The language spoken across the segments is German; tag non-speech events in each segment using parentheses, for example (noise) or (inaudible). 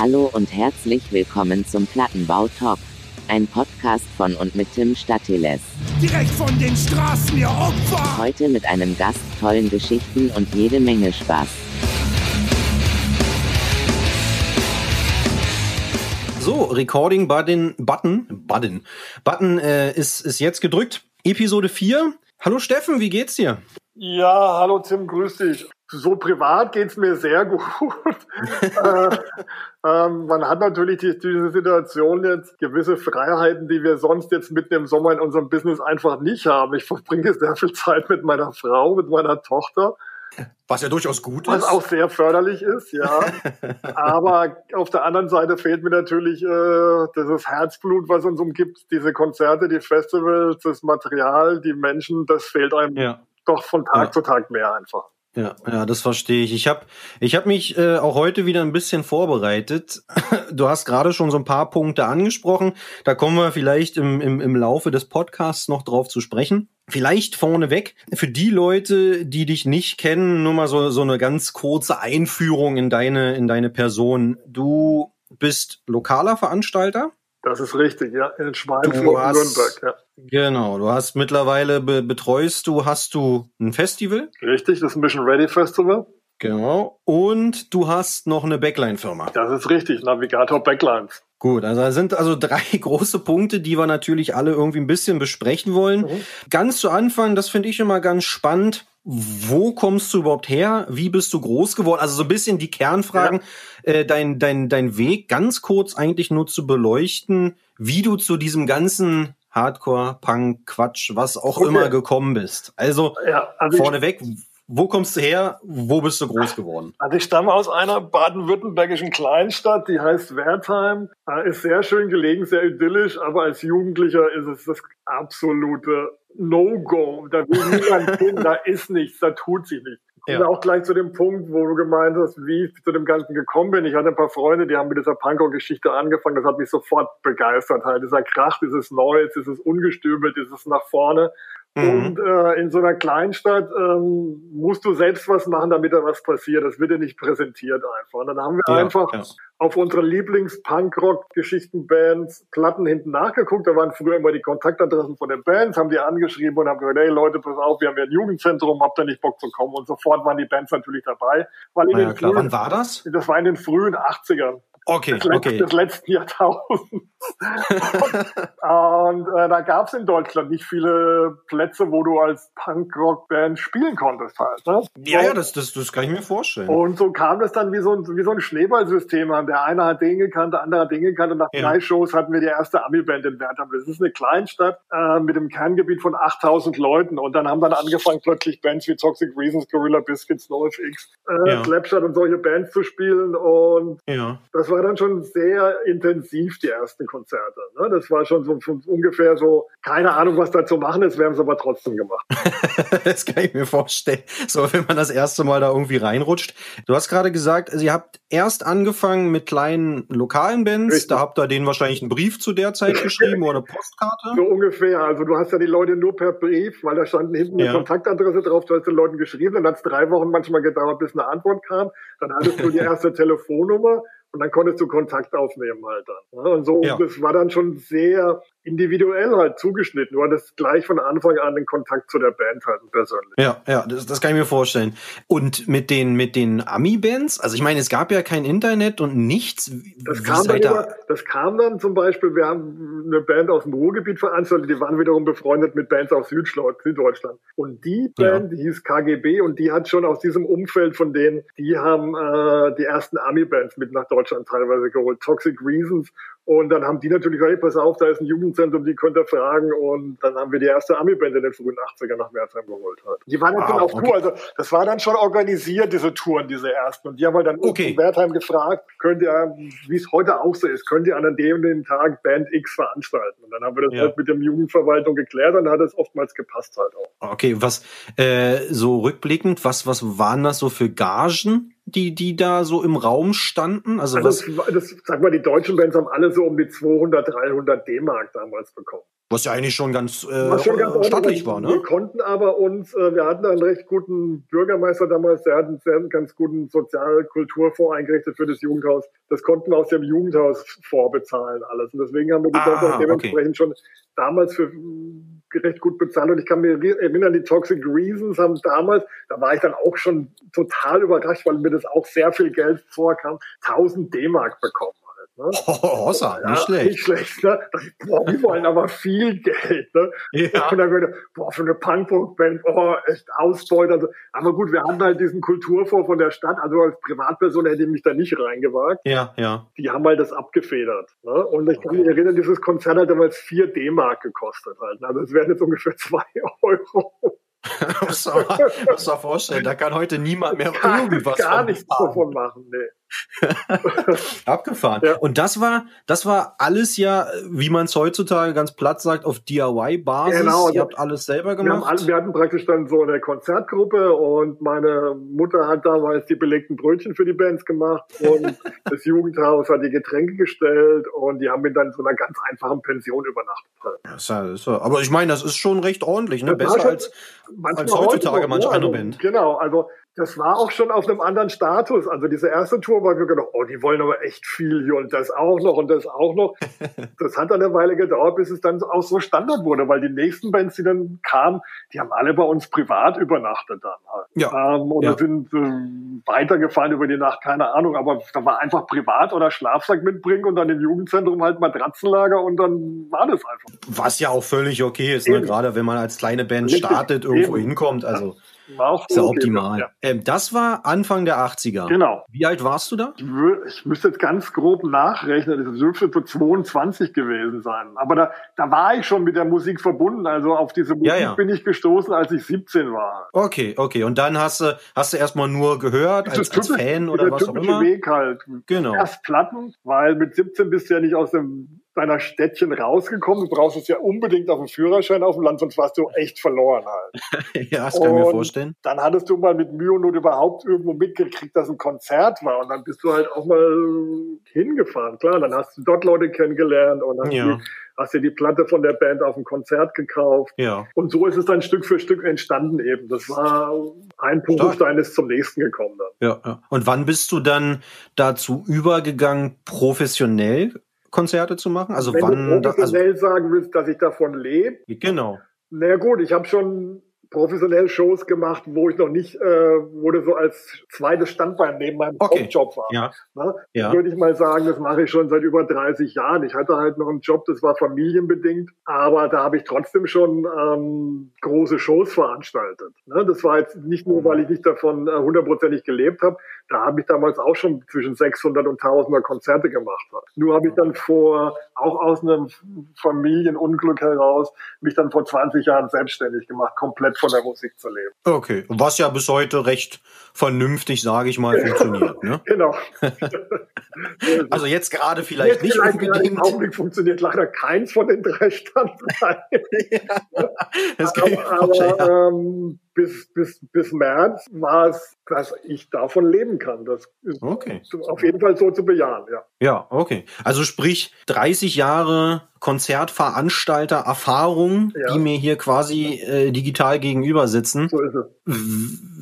Hallo und herzlich willkommen zum Plattenbau Talk. Ein Podcast von und mit Tim Statiles. Direkt von den Straßen, ihr Opfer! Heute mit einem Gast, tollen Geschichten und jede Menge Spaß. So, Recording Button, Button, Button, Button äh, ist, ist jetzt gedrückt. Episode 4. Hallo Steffen, wie geht's dir? Ja, hallo Tim, grüß dich. So privat geht's mir sehr gut. (laughs) äh, ähm, man hat natürlich die, diese Situation jetzt gewisse Freiheiten, die wir sonst jetzt mitten im Sommer in unserem Business einfach nicht haben. Ich verbringe sehr viel Zeit mit meiner Frau, mit meiner Tochter. Was ja durchaus gut Was ist. auch sehr förderlich ist, ja. (laughs) Aber auf der anderen Seite fehlt mir natürlich äh, dieses Herzblut, was uns umgibt, diese Konzerte, die Festivals, das Material, die Menschen, das fehlt einem Ja. doch von Tag Ja. zu Tag mehr einfach. Ja, ja, das verstehe ich. Ich habe ich hab mich äh, auch heute wieder ein bisschen vorbereitet. (laughs) Du hast gerade schon so ein paar Punkte angesprochen. Da kommen wir vielleicht im, im, im Laufe des Podcasts noch drauf zu sprechen. Vielleicht vorneweg, für die Leute, die dich nicht kennen, nur mal so, so eine ganz kurze Einführung in deine, in deine Person. Du bist lokaler Veranstalter. Das ist richtig, ja. In Schweinfurt, hast- Nürnberg, ja. Genau, du hast mittlerweile be betreust du, hast du ein Festival. Richtig, das Mission Ready Festival. Genau. Und du hast noch eine Backline-Firma. Das ist richtig, Navigator Backlines. Gut, also da sind also drei (laughs) große Punkte, die wir natürlich alle irgendwie ein bisschen besprechen wollen. Mhm. Ganz zu Anfang, das finde ich immer ganz spannend. Wo kommst du überhaupt her? Wie bist du groß geworden? Also so ein bisschen die Kernfragen, äh, dein, dein, dein Weg ganz kurz eigentlich nur zu beleuchten, wie du zu diesem ganzen Hardcore, Punk, Quatsch, was auch Okay. immer gekommen bist. Also Ja, also vorneweg, wo kommst du her? Wo bist du groß geworden? also ich stamme aus einer baden-württembergischen Kleinstadt, die heißt Wertheim. Äh, Ist sehr schön gelegen, sehr idyllisch, aber als Jugendlicher ist es das absolute No-Go. Da will niemand (laughs) hin, da ist nichts, da tut sich nichts. Ich Ja. komme auch gleich zu dem Punkt, wo du gemeint hast, wie ich zu dem Ganzen gekommen bin. Ich hatte ein paar Freunde, die haben mit dieser Punkrock-Geschichte angefangen. Das hat mich sofort begeistert. Halt dieser Krach, dieses Neues, dieses Ungestübelt, dieses nach vorne. Mhm. Und äh, in so einer Kleinstadt ähm, musst du selbst was machen, damit da was passiert. Das wird dir nicht präsentiert einfach. Und dann haben wir Ja, einfach ja. auf unsere Lieblings-Punk-Rock-Geschichten-Bands Platten hinten nachgeguckt. Da waren früher immer die Kontaktadressen von den Bands, haben die angeschrieben und haben gesagt, hey Leute, pass auf, wir haben hier ein Jugendzentrum, habt ihr nicht Bock zu kommen? Und sofort waren die Bands natürlich dabei. Weil in Na ja, den klar. Wann frühen, war das? das war in den frühen 80ern Okay, des, okay. des letzten Jahrtausends. (laughs) und äh, da gab es in Deutschland nicht viele Plätze, wo du als Punkrock-Band spielen konntest halt. Ne? Ja, ja, das, das, das kann ich mir vorstellen. Und so kam das dann wie so ein, wie so ein Schneeballsystem an. Der eine hat den gekannt, der andere hat den gekannt. Und nach Ja. drei Shows hatten wir die erste Ami-Band in Wertheim. Das ist eine Kleinstadt äh, mit einem Kerngebiet von 8000 Leuten. Und dann haben dann angefangen, plötzlich Bands wie Toxic Reasons, Gorilla Biscuits, NoFX, äh, Ja. Slapshot und solche Bands zu spielen. Und Ja. das war dann schon sehr intensiv, die ersten Konzerte. Ne? Das war schon so, so ungefähr so, keine Ahnung, was da zu machen ist, wir haben es aber trotzdem gemacht. (laughs) das kann ich mir vorstellen. So, wenn man das erste Mal da irgendwie reinrutscht. Du hast gerade gesagt, also ihr habt erst angefangen mit kleinen lokalen Bands. Richtig. Da habt ihr denen wahrscheinlich einen Brief zu der Zeit (laughs) geschrieben oder eine Postkarte. So ungefähr. Also du hast ja die Leute nur per Brief, weil da stand hinten eine Ja. Kontaktadresse drauf, du hast den Leuten geschrieben, dann hat es drei Wochen manchmal gedauert, bis eine Antwort kam. Dann hattest du die (laughs) erste Telefonnummer und dann konntest du Kontakt aufnehmen halt dann. Ja, Und so, Ja. das war dann schon sehr individuell halt zugeschnitten. Du hattest gleich von Anfang an den Kontakt zu der Band halt persönlich. Ja, ja, das, das kann ich mir vorstellen. Und mit den, mit den Ami-Bands, also ich meine, es gab ja kein Internet und nichts. Das kam, dann immer, das kam dann zum Beispiel, wir haben eine Band aus dem Ruhrgebiet veranstaltet, die waren wiederum befreundet mit Bands aus Süddeutschland. Und die Ja. Band, die hieß KGB und die hat schon aus diesem Umfeld von denen, die haben äh, die ersten Ami-Bands mit nach Deutschland teilweise geholt. Toxic Reasons. Und dann haben die natürlich gesagt, hey, pass auf, da ist ein Jugendzentrum, die könnt ihr fragen. Und dann haben wir die erste Ami-Band in den frühen 80ern nach Wertheim geholt. Halt. Die waren dann Wow, schon auf okay. Tour. Also das war dann schon organisiert, diese Touren, diese ersten. Und die haben halt dann Okay. in Wertheim gefragt, könnt ihr, wie es heute auch so ist, könnt ihr an dem und dem Tag Band X veranstalten? Und dann haben wir das Ja. halt mit dem Jugendverwaltung geklärt und dann hat es oftmals gepasst halt auch. Okay, was äh, so rückblickend, was was waren das so für Gagen, die, die da so im Raum standen? Also, Also was, das, das, sag mal, die deutschen Bands haben alle so um die 200, 300 D-Mark damals bekommen. was ja eigentlich schon ganz, äh, War schon ganz stattlich war, Wir ne? konnten aber uns, äh, wir hatten einen recht guten Bürgermeister damals, der hat einen sehr ganz guten Sozialkulturfonds eingerichtet für das Jugendhaus. Das konnten wir aus dem Jugendhaus vorbezahlen alles. Und deswegen haben wir die Ah, auch okay. dementsprechend schon damals für mm, recht gut bezahlt. Und ich kann mich erinnern, die Toxic Reasons haben damals, da war ich dann auch schon total überrascht, weil mir das auch sehr viel Geld vorkam, 1000 D-Mark bekommen. Ne? Oh, (laughs) Hossa, Ja, nicht schlecht. Nicht schlecht, ne? Boah, die wollen aber viel Geld, ne? Ja. Und dann würde, boah, für eine Punkrock-Band, oh, echt Ausbeute. Also, aber gut, wir hatten halt diesen Kulturfonds von der Stadt, also als Privatperson hätte ich mich da nicht reingewagt. Ja, ja. Die haben halt das abgefedert. Ne? Und ich kann Okay. mich erinnern, dieses Konzert hat damals 4 D-Mark gekostet halt. Also es wären jetzt ungefähr 2 (laughs) Euro. (laughs) muss man vorstellen, da kann heute niemand mehr Gar, irgendwas gar von nichts davon machen. Nee. (laughs) Abgefahren. Ja. Und das war, das war alles ja, wie man es heutzutage ganz platt sagt, auf DIY-Basis. Genau, also Ihr habt alles selber Wir, haben, gemacht. wir hatten praktisch dann so eine Konzertgruppe und meine Mutter hat damals die belegten Brötchen für die Bands gemacht und (laughs) das Jugendhaus hat die Getränke gestellt und die haben mir dann so einer ganz einfachen Pension übernachtet. Das ja, ist ja, aber ich meine, das ist schon recht ordentlich, ne? Besser schon- als, als heutzutage manche ne? andere also, Band. Genau, also das war auch schon auf einem anderen Status. Also diese erste Tour war gedacht, oh, die wollen aber echt viel hier und das auch noch und das auch noch. (laughs) Das hat dann eine Weile gedauert, bis es dann auch so Standard wurde, weil die nächsten Bands, die dann kamen, die haben alle bei uns privat übernachtet dann halt. Ja. Ähm, und Ja. sind äh, weitergefahren über die Nacht, keine Ahnung, aber da war einfach privat oder Schlafsack mitbringen und dann im Jugendzentrum halt Matratzenlager und dann war das einfach. Was ja auch völlig okay ist, ne? Gerade wenn man als kleine Band Richtig, startet, irgendwo eben. hinkommt. Also War auch ist ja optimal. Ja. Ähm, das war Anfang der 80er. Genau. Wie alt warst du da? Ich müsste jetzt ganz grob nachrechnen, das dürfte so 22 gewesen sein. Aber da, da war ich schon mit der Musik verbunden. Also auf diese Musik Ja, ja. bin ich gestoßen, als ich 17 war. Okay, okay. Und dann hast du, hast du erstmal nur gehört, als, als typisch- Fan oder was auch immer? Weg halt. Genau. Erst Platten, weil mit 17 bist du ja nicht aus dem, deiner Städtchen rausgekommen. Du brauchst es ja unbedingt auf dem Führerschein auf dem Land, sonst warst du echt verloren halt. (laughs) ja, das kann ich mir Und vorstellen. Dann hattest du mal mit Mühe und Not überhaupt irgendwo mitgekriegt, dass ein Konzert war. Und dann bist du halt auch mal hingefahren. Klar, dann hast du dort Leute kennengelernt und hast, Ja. die, hast dir die Platte von der Band auf dem Konzert gekauft. Ja. Und so ist es dann Stück für Stück entstanden eben. Das war ein Puzzlestein ist zum nächsten gekommen dann. Ja, ja. Und wann bist du dann dazu übergegangen, professionell Konzerte zu machen? Also Wenn wann? du Da, also, sagen willst, dass ich davon lebe, genau. na ja, gut, ich habe schon professionell Shows gemacht, wo ich noch nicht, äh, wo das so als zweites Standbein neben meinem Okay. Hauptjob war. Ja. Ne? Ja. Würde ich mal sagen, das mache ich schon seit über 30 Jahren. Ich hatte halt noch einen Job, das war familienbedingt, aber da habe ich trotzdem schon ähm, große Shows veranstaltet. Ne? Das war jetzt nicht nur, weil ich nicht davon äh, hundertprozentig gelebt habe, da habe ich damals auch schon zwischen 600 und 1000er Konzerte gemacht. Nur habe ich dann vor, auch aus einem Familienunglück heraus, mich dann vor 20 Jahren selbstständig gemacht, komplett von der Musik zu leben. Okay. Was ja bis heute recht vernünftig, sage ich mal, funktioniert. Ne? (laughs) Genau. (laughs) Also jetzt gerade vielleicht Jetzt nicht vielleicht unbedingt. Im Augenblick funktioniert leider keins von den drei Standbeinen. (laughs) Das kann ich aber vorstellen. ja. aber ähm, bis, bis, bis März war es, dass ich davon leben kann. Das ist Okay. auf jeden Fall so zu bejahen, ja. Ja, okay. Also sprich 30 Jahre Konzertveranstalter Erfahrung, Ja. die mir hier quasi äh, digital gegenüber sitzen. So ist es.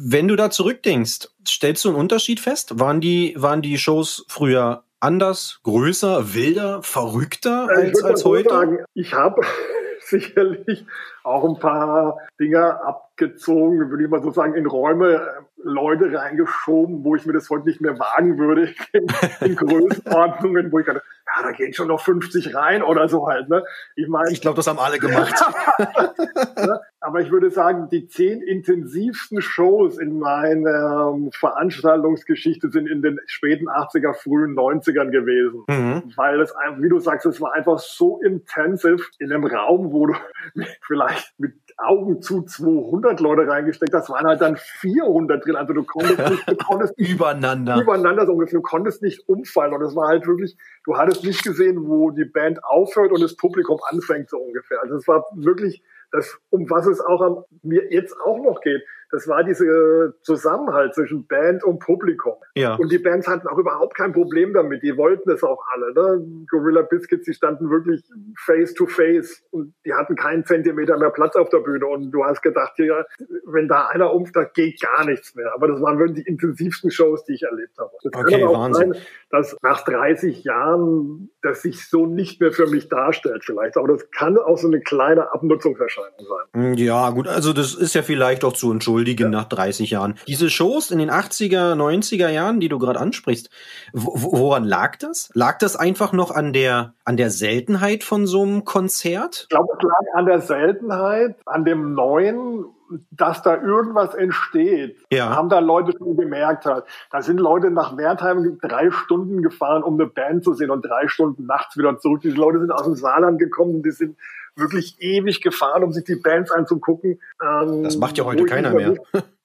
Wenn du da zurückdenkst, stellst du einen Unterschied fest? Waren die, waren die Shows früher anders, größer, wilder, verrückter Also ich als, als heute? sagen, ich habe (laughs) sicherlich auch ein paar Dinge abgezogen, würde ich mal so sagen, in Räume äh, Leute reingeschoben, wo ich mir das heute nicht mehr wagen würde, in, (laughs) in Größenordnungen, wo ich dachte, ja, da gehen schon noch 50 rein oder so halt. Ne? Ich meine, Ich glaube, das haben alle gemacht. (laughs) Aber ich würde sagen, die zehn intensivsten Shows in meiner ähm, Veranstaltungsgeschichte sind in den späten 80er, frühen 90ern gewesen. mhm. Weil einfach, wie du sagst, es war einfach so intensiv in einem Raum, wo du (laughs) vielleicht mit Augen zu 200 Leute reingesteckt hast, waren halt dann 400 drin. Also du konntest nicht, du konntest nicht Übereinander. übereinander so ungefähr. Du konntest nicht umfallen. Und es war halt wirklich, du hattest nicht gesehen, wo die Band aufhört und das Publikum anfängt, so ungefähr. Also es war wirklich das, um was es auch am, mir jetzt auch noch geht. Das war dieser Zusammenhalt zwischen Band und Publikum. Ja. Und die Bands hatten auch überhaupt kein Problem damit. Die wollten es auch alle. Ne? Gorilla Biscuits, die standen wirklich face to face und die hatten keinen Zentimeter mehr Platz auf der Bühne. Und du hast gedacht, ja, wenn da einer da geht gar nichts mehr. Aber das waren wirklich die intensivsten Shows, die ich erlebt habe. Das Okay, kann auch Wahnsinn. sein, dass nach 30 Jahren das sich so nicht mehr für mich darstellt vielleicht. Aber das kann auch so eine kleine Abnutzungserscheinung sein. Ja, gut, also das ist ja vielleicht auch zu entschuldigen nach 30 Jahren. Diese Shows in den 80er, 90er Jahren, die du gerade ansprichst, wo, woran lag das? Lag das einfach noch an der, an der Seltenheit von so einem Konzert? Ich glaube, es lag an der Seltenheit, an dem Neuen, dass da irgendwas entsteht. Ja. Haben da Leute schon gemerkt halt. Da sind Leute nach Wertheim drei Stunden gefahren, um eine Band zu sehen und drei Stunden nachts wieder zurück. Diese Leute sind aus dem Saarland gekommen, die sind wirklich ewig gefahren, um sich die Bands anzugucken. Ähm, Das macht ja heute keiner mehr.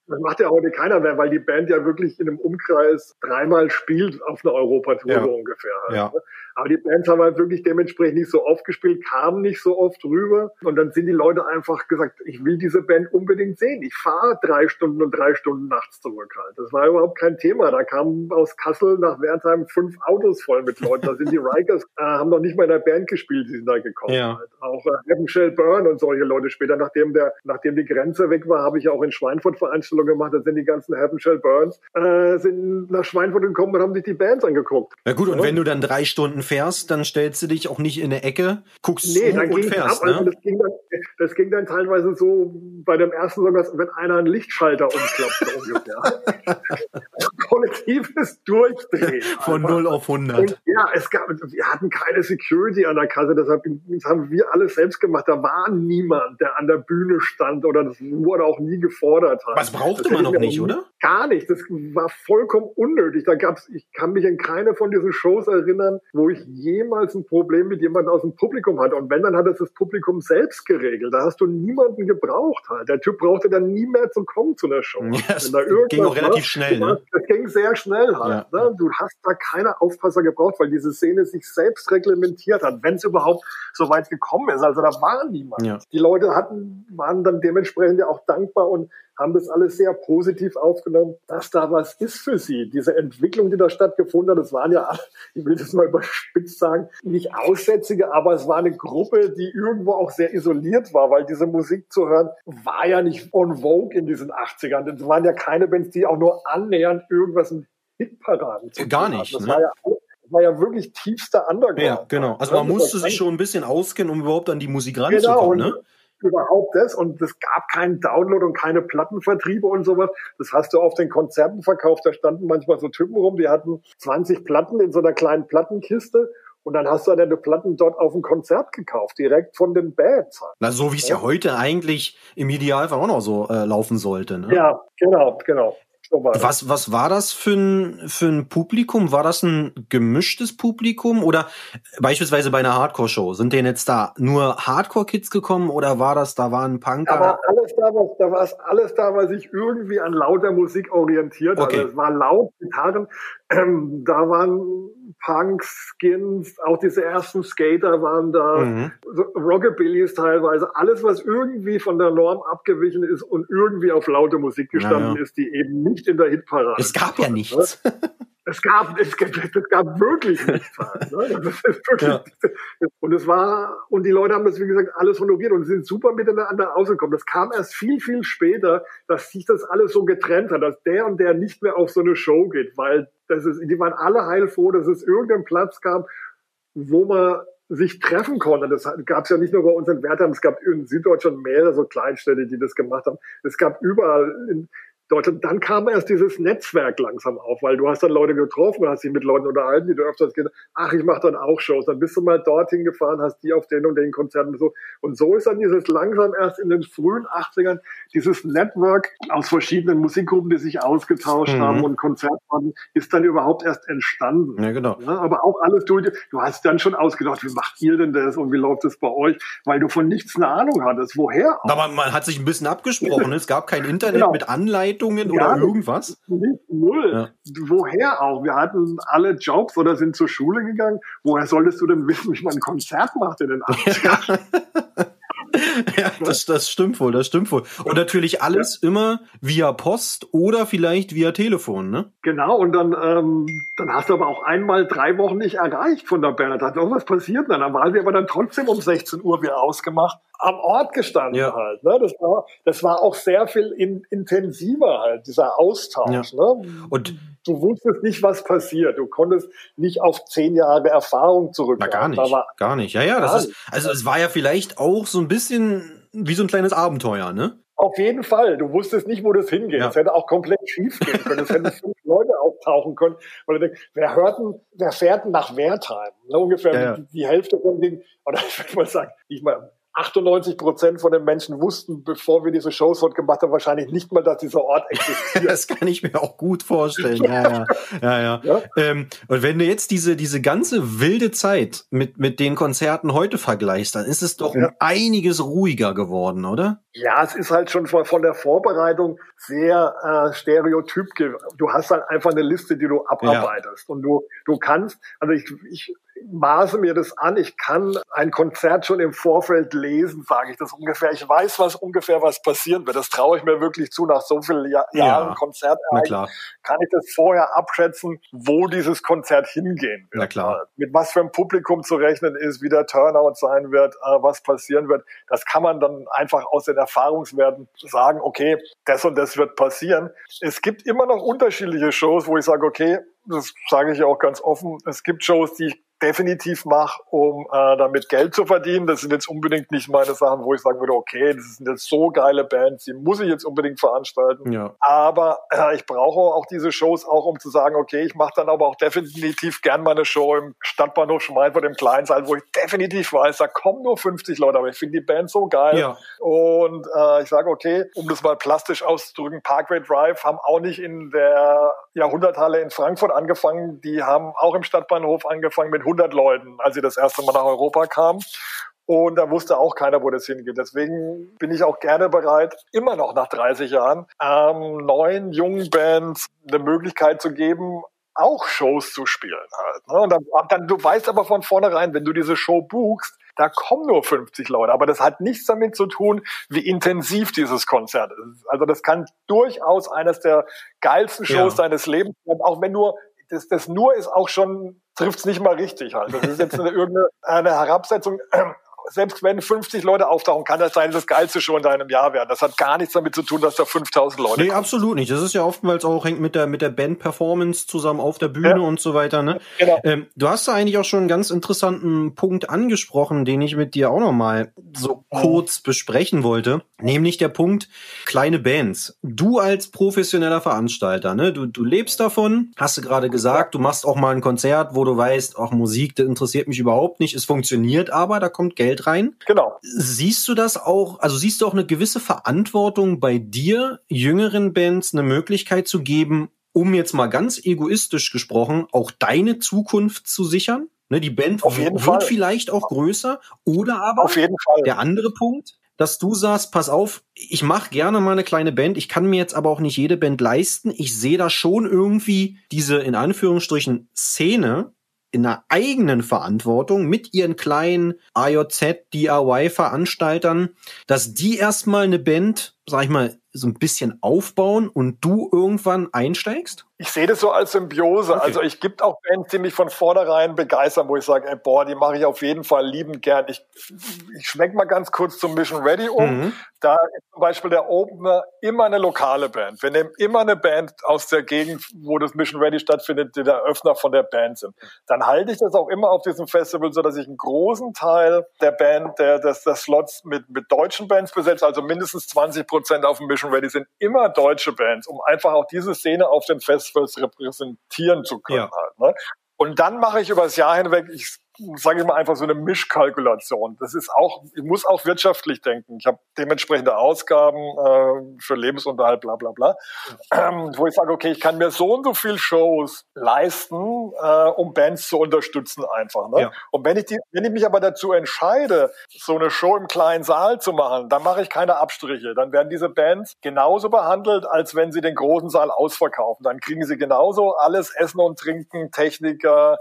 Das macht ja heute keiner mehr, weil die Band ja wirklich in einem Umkreis dreimal spielt auf einer Europatour Ja. so ungefähr. Halt, Ja. Aber die Bands haben halt wirklich dementsprechend nicht so oft gespielt, kamen nicht so oft rüber. Und dann sind die Leute einfach gesagt, ich will diese Band unbedingt sehen. Ich fahre drei Stunden und drei Stunden nachts zurück halt. Das war überhaupt kein Thema. Da kamen aus Kassel nach Wertheim fünf Autos voll mit Leuten. Da sind die Rikers, (laughs) äh, haben noch nicht mal in der Band gespielt, die sind da gekommen. Ja. Halt. Auch äh, Heaven Shall Burn und solche Leute später, nachdem der, nachdem die Grenze weg war, habe ich auch in Schweinfurt Veranstaltungen gemacht. Da sind die ganzen Heaven Shall Burns, äh, sind nach Schweinfurt gekommen und haben sich die Bands angeguckt. Na gut, und Ja. wenn du dann drei Stunden fährst, dann stellst du dich auch nicht in eine Ecke, guckst Nee, zu dann und es ab. fährst, Also ne? das, ging dann, das ging dann teilweise so bei dem ersten Song, dass wenn einer einen Lichtschalter umklappt, so ungefähr. (laughs) Kollektives Durchdrehen. Von einfach. 0 auf 100. Und ja, es gab, wir hatten keine Security an der Kasse, deshalb das haben wir alles selbst gemacht. Da war niemand, der an der Bühne stand oder das wurde auch nie gefordert. Halt. Was brauchte Das man noch nicht, oder? Gar nicht. Das war vollkommen unnötig. Da gab's, ich kann mich an keine von diesen Shows erinnern, wo ich jemals ein Problem mit jemandem aus dem Publikum hatte. Und wenn, dann hat es das Publikum selbst geregelt. Da hast du niemanden gebraucht halt. Der Typ brauchte dann nie mehr zu kommen zu einer Show. Ja, das ging auch relativ war, schnell, ne? Das ging sehr schnell halt. Ja. Ne? Du hast da keine Aufpasser gebraucht, weil diese Szene sich selbst reglementiert hat, wenn es überhaupt so weit gekommen ist. Also da war niemand. Ja. Die Leute hatten, waren dann dementsprechend ja auch dankbar und haben das alles sehr positiv aufgenommen, dass da was ist für sie. Diese Entwicklung, die da stattgefunden hat, das waren ja, ich will das mal überspitzt sagen, nicht Aussätzige, aber es war eine Gruppe, die irgendwo auch sehr isoliert war, weil diese Musik zu hören, war ja nicht on vogue in diesen 80ern. Das waren ja keine Bands, die auch nur annähernd irgendwas in Hitparaden zu Gar nicht. Das ne? war ja war ja wirklich tiefster Underground. Ja, genau. Also man musste sich schon ein bisschen auskennen, um überhaupt an die Musik Genau, ranzukommen, und ne? Überhaupt das. Und es gab keinen Download und keine Plattenvertriebe und sowas. Das hast du auf den Konzerten verkauft. Da standen manchmal so Typen rum, die hatten 20 Platten in so einer kleinen Plattenkiste. Und dann hast du deine Platten dort auf dem Konzert gekauft, direkt von den Bands. Na, so wie es ja. heute eigentlich im Idealfall auch noch so äh, laufen sollte, ne? Ja, genau, genau. So war. Was, was war das für ein, für ein Publikum? War das ein gemischtes Publikum? Oder beispielsweise bei einer Hardcore-Show? Sind denn jetzt da nur Hardcore-Kids gekommen oder war das, da waren Punker? Da war alles da, was, da war es alles da, was sich irgendwie an lauter Musik orientiert. Okay. Also es war laut, Gitarren, ähm, da waren Punks, Skins, auch diese ersten Skater waren da, Mhm. Rockabillys teilweise, alles, was irgendwie von der Norm abgewichen ist und irgendwie auf laute Musik gestanden Ja, ja. ist, die eben nicht in der Hitparade. Es gab ja stand, nichts. Es gab, es gab, es gab wirklich (laughs) nichts. Halt, ne? Wirklich, Ja. (laughs) Und es war, und die Leute haben das, wie gesagt, alles honoriert und sind super miteinander ausgekommen. Das kam erst viel, viel später, dass sich das alles so getrennt hat, dass der und der nicht mehr auf so eine Show geht, weil das ist, die waren alle heilfroh, dass es irgendeinen Platz gab, wo man sich treffen konnte. Das gab es ja nicht nur bei uns in Wertheim, es gab in Süddeutschland mehrere so Kleinstädte, die das gemacht haben. Es gab überall in Deutschland. Dann kam erst dieses Netzwerk langsam auf, weil du hast dann Leute getroffen, hast dich mit Leuten unterhalten, die du öfters gesagt ach, ich mache dann auch Shows. Dann bist du mal dorthin gefahren, hast die auf den und den Konzerten so. Und so ist dann dieses langsam erst in den frühen 80ern dieses Network aus verschiedenen Musikgruppen, die sich ausgetauscht Mhm. haben und Konzertfahrten, ist dann überhaupt erst entstanden. Ja, genau. Ja, aber auch alles durch. Du hast dann schon ausgedacht, wie macht ihr denn das und wie läuft es bei euch? Weil du von nichts eine Ahnung hattest. Woher auch? Aber man hat sich ein bisschen abgesprochen. Es gab kein Internet Genau. mit Anleitungen Gar oder irgendwas. Nicht null. Ja. Woher auch? Wir hatten alle Jobs oder sind zur Schule gegangen. Woher solltest du denn wissen, wie man ein Konzert macht in den (laughs) 80ern? (laughs) ja, das, das stimmt wohl, das stimmt wohl. Und natürlich alles ja. immer via Post oder vielleicht via Telefon, ne? Genau, und dann, ähm, dann hast du aber auch einmal drei Wochen nicht erreicht von der Band. Da hat irgendwas passiert. Und dann waren wir aber dann trotzdem um 16 Uhr wieder ausgemacht am Ort gestanden ja. halt. Ne? Das, war, das war auch sehr viel in, intensiver halt, dieser Austausch. Ja. Ne? Und du wusstest nicht, was passiert. Du konntest nicht auf zehn Jahre Erfahrung zurückgehen. Gar nicht, gar nicht. Ja, ja, das ist, also es war ja vielleicht auch so ein bisschen wie so ein kleines Abenteuer, ne? Auf jeden Fall. Du wusstest nicht, wo das hingeht. Ja. Es hätte auch komplett schief gehen können. Es hätten (laughs) fünf Leute auftauchen können. Weil du denkst, wer hört denn, wer fährt denn nach Wertheim? Ne, ungefähr ja, ja. Die, die, Hälfte von den, oder (laughs) ich würde mal sagen, ich mal, 98 Prozent von den Menschen wussten, bevor wir diese Shows dort gemacht haben, wahrscheinlich nicht mal, dass dieser Ort existiert. (laughs) das kann ich mir auch gut vorstellen. Ja, ja, ja, ja. ja? Ähm, und wenn du jetzt diese diese ganze wilde Zeit mit mit den Konzerten heute vergleichst, dann ist es doch ja. um einiges ruhiger geworden, oder? Ja, es ist halt schon von, von der Vorbereitung sehr äh, stereotyp. Du hast halt einfach eine Liste, die du abarbeitest ja. und du du kannst. Also ich ich maße mir das an. Ich kann ein Konzert schon im Vorfeld lesen, sage ich das ungefähr. Ich weiß, was ungefähr was passieren wird. Das traue ich mir wirklich zu. Nach so vielen Jahr, ja, Jahren Konzert kann ich das vorher abschätzen, wo dieses Konzert hingehen wird. Na klar. Mit was für einem Publikum zu rechnen ist, wie der Turnout sein wird, äh, was passieren wird. Das kann man dann einfach aus den Erfahrungswerten sagen, okay, das und das wird passieren. Es gibt immer noch unterschiedliche Shows, wo ich sage, okay, das sage ich auch ganz offen. Es gibt Shows, die ich definitiv mache, um äh, damit Geld zu verdienen. Das sind jetzt unbedingt nicht meine Sachen, wo ich sagen würde, okay, das sind jetzt so geile Bands, die muss ich jetzt unbedingt veranstalten. Ja. Aber äh, ich brauche auch diese Shows auch, um zu sagen, okay, ich mache dann aber auch definitiv gern meine Show im Stadtbahnhof Schmeinfurt im Kleinsaal, wo ich definitiv weiß, da kommen nur 50 Leute, aber ich finde die Band so geil. Ja. Und äh, ich sage, okay, um das mal plastisch auszudrücken, Parkway Drive haben auch nicht in der Jahrhunderthalle in Frankfurt angefangen, die haben auch im Stadtbahnhof angefangen mit 100 Leuten, als sie das erste Mal nach Europa kamen. Und da wusste auch keiner, wo das hingeht. Deswegen bin ich auch gerne bereit, immer noch nach 30 Jahren, ähm, neuen, jungen Bands eine Möglichkeit zu geben, auch Shows zu spielen halt. Ne? Und dann, dann, du weißt aber von vornherein, wenn du diese Show buchst, da kommen nur 50 Leute. Aber das hat nichts damit zu tun, wie intensiv dieses Konzert ist. Also das kann durchaus eines der geilsten Shows ja. deines Lebens sein, auch wenn nur das, das nur ist auch schon trifft es nicht mal richtig halt. Das ist jetzt eine, irgendeine eine Herabsetzung selbst wenn 50 Leute auftauchen, kann das sein, das Geilste schon in deinem Jahr werden. Das hat gar nichts damit zu tun, dass da 5000 Leute Nee, kommen. absolut nicht. Das ist ja oftmals auch, hängt mit der, mit der Band-Performance zusammen auf der Bühne ja. und so weiter, ne? Genau. Ähm, du hast da eigentlich auch schon einen ganz interessanten Punkt angesprochen, den ich mit dir auch nochmal so mhm. kurz besprechen wollte. Nämlich der Punkt, kleine Bands. Du als professioneller Veranstalter, ne? Du, du lebst davon, hast du gerade gesagt, du machst auch mal ein Konzert, wo du weißt, auch Musik, das interessiert mich überhaupt nicht. Es funktioniert aber, da kommt Geld Geld rein. Genau. Siehst du das auch, also siehst du auch eine gewisse Verantwortung bei dir, jüngeren Bands eine Möglichkeit zu geben, um jetzt mal ganz egoistisch gesprochen, auch deine Zukunft zu sichern? Ne, die Band wird Fall. vielleicht auch größer oder aber Auf jeden Fall. der andere Punkt, dass du sagst, pass auf, ich mache gerne mal eine kleine Band, ich kann mir jetzt aber auch nicht jede Band leisten. Ich sehe da schon irgendwie diese in Anführungsstrichen Szene in einer eigenen Verantwortung mit ihren kleinen AJZ DIY Veranstaltern, dass die erstmal eine Band, sag ich mal, so ein bisschen aufbauen und du irgendwann einsteigst? Ich sehe das so als Symbiose. Okay. Also ich gibt auch Bands, die mich von vornherein begeistern, wo ich sage, ey, boah, die mache ich auf jeden Fall liebend gern. Ich, ich schwenk mal ganz kurz zum Mission Ready um. Mhm. Da ist zum Beispiel der Opener immer eine lokale Band. Wir nehmen immer eine Band aus der Gegend, wo das Mission Ready stattfindet, die der Öffner von der Band sind. Dann halte ich das auch immer auf diesem Festival, so dass ich einen großen Teil der Band, der, des, des Slots mit, mit deutschen Bands besetze, also mindestens 20 Prozent auf dem Mission Ready sind immer deutsche Bands, um einfach auch diese Szene auf den Festivals repräsentieren zu können. Ja. Halt, ne? Und dann mache ich über das Jahr hinweg, ich sage ich mal einfach so eine Mischkalkulation. Das ist auch, ich muss auch wirtschaftlich denken. Ich habe dementsprechende Ausgaben äh, für Lebensunterhalt, bla bla bla, ähm, wo ich sage, okay, ich kann mir so und so viel Shows leisten, äh, um Bands zu unterstützen einfach. Ne? Ja. Und wenn ich, die, wenn ich mich aber dazu entscheide, so eine Show im kleinen Saal zu machen, dann mache ich keine Abstriche. Dann werden diese Bands genauso behandelt, als wenn sie den großen Saal ausverkaufen. Dann kriegen sie genauso alles Essen und Trinken, Techniker,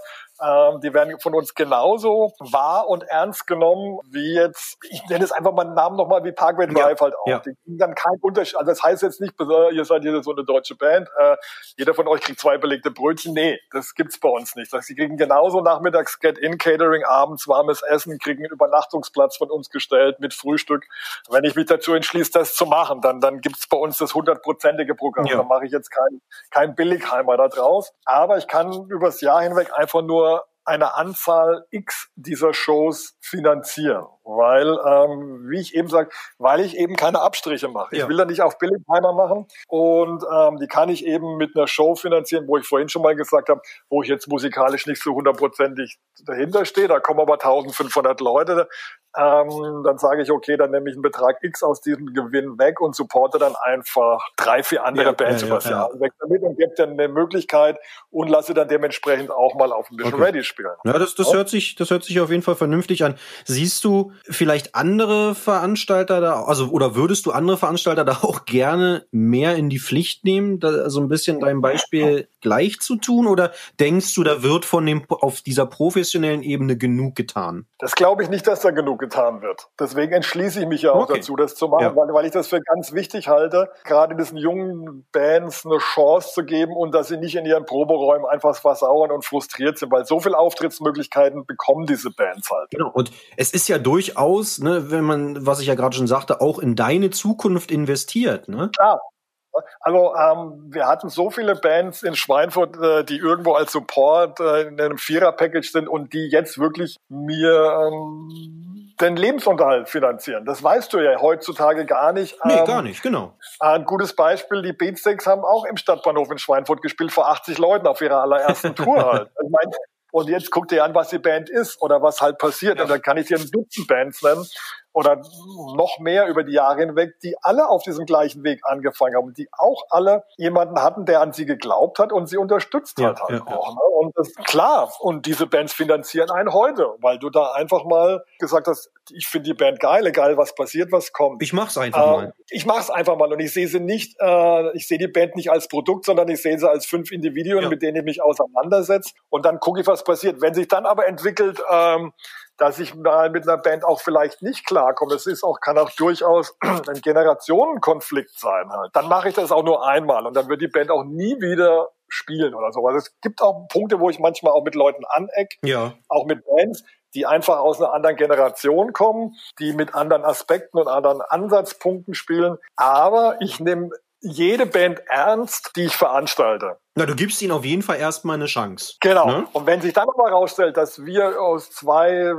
die werden von uns genauso wahr und ernst genommen wie jetzt, ich nenne es einfach mal einen Namen nochmal wie Parkway Drive ja, halt auch. Ja. Die kriegen dann keinen Unterschied. Also das heißt jetzt nicht, ihr seid hier so eine deutsche Band, äh, jeder von euch kriegt zwei belegte Brötchen. Nee, das gibt's bei uns nicht. Sie kriegen genauso nachmittags Get-In-Catering, abends warmes Essen, kriegen einen Übernachtungsplatz von uns gestellt mit Frühstück. Wenn ich mich dazu entschließe, das zu machen, dann, dann gibt's bei uns das hundertprozentige Programm. Ja. Da mache ich jetzt kein, kein Billigheimer da draus. Aber ich kann übers Jahr hinweg einfach nur eine Anzahl X dieser Shows finanzieren. Weil, ähm, wie ich eben sage, weil ich eben keine Abstriche mache. Ja. Ich will da nicht auf Billigheimer machen und ähm, die kann ich eben mit einer Show finanzieren, wo ich vorhin schon mal gesagt habe, wo ich jetzt musikalisch nicht so hundertprozentig dahinter stehe. Da kommen aber 1500 Leute ähm, dann sage ich, okay, dann nehme ich einen Betrag X aus diesem Gewinn weg und supporte dann einfach drei, vier andere ja, Bands ja, übers ja, Jahr weg damit und gebe dann eine Möglichkeit und lasse dann dementsprechend auch mal auf ein bisschen okay. Ready spielen. Ja, das, das hört sich, das hört sich auf jeden Fall vernünftig an. Siehst du vielleicht andere Veranstalter da, also oder würdest du andere Veranstalter da (laughs) auch gerne mehr in die Pflicht nehmen, da so ein bisschen deinem Beispiel gleich zu tun oder denkst du, da wird von dem auf dieser professionellen Ebene genug getan? Das glaube ich nicht, dass da genug getan wird. Deswegen entschließe ich mich ja auch okay. dazu, das zu machen, ja. weil, weil ich das für ganz wichtig halte, gerade diesen jungen Bands eine Chance zu geben und dass sie nicht in ihren Proberäumen einfach versauern und frustriert sind, weil so viele Auftrittsmöglichkeiten bekommen diese Bands halt. Genau. Und es ist ja durchaus, ne, wenn man, was ich ja gerade schon sagte, auch in deine Zukunft investiert. Ne? Klar, also ähm, wir hatten so viele Bands in Schweinfurt, äh, die irgendwo als Support äh, in einem Vierer-Package sind und die jetzt wirklich mir ähm, den Lebensunterhalt finanzieren. Das weißt du ja heutzutage gar nicht. Nee, ähm, gar nicht, genau. Ein gutes Beispiel, die Beatsteaks haben auch im Stadtbahnhof in Schweinfurt gespielt vor 80 Leuten auf ihrer allerersten Tour (laughs) halt. Ich meine, und jetzt guck dir an, was die Band ist oder was halt passiert. Ja. Und dann kann ich dir ein Dutzend Bands nennen oder noch mehr über die Jahre hinweg, die alle auf diesem gleichen Weg angefangen haben, die auch alle jemanden hatten, der an sie geglaubt hat und sie unterstützt ja, hat. Halt ja, auch, ne? Und das ist klar. Und diese Bands finanzieren einen heute, weil du da einfach mal gesagt hast, ich finde die Band geil, egal was passiert, was kommt. Ich mach's einfach äh, mal. Ich mach's einfach mal und ich sehe sie nicht, äh, ich sehe die Band nicht als Produkt, sondern ich sehe sie als fünf Individuen, ja. mit denen ich mich auseinandersetze und dann gucke ich, was passiert. Wenn sich dann aber entwickelt, ähm, dass ich mal mit einer Band auch vielleicht nicht klarkomme. Es ist auch, kann auch durchaus (clears throat) ein Generationenkonflikt sein halt. Dann mache ich das auch nur einmal und dann wird die Band auch nie wieder spielen oder so. Also es gibt auch Punkte, wo ich manchmal auch mit Leuten aneck, ja. auch mit Bands, die einfach aus einer anderen Generation kommen, die mit anderen Aspekten und anderen Ansatzpunkten spielen. Aber ich nehme jede Band ernst, die ich veranstalte. Na, du gibst ihnen auf jeden Fall erstmal eine Chance. Genau. Ne? Und wenn sich dann aber herausstellt, dass wir aus zwei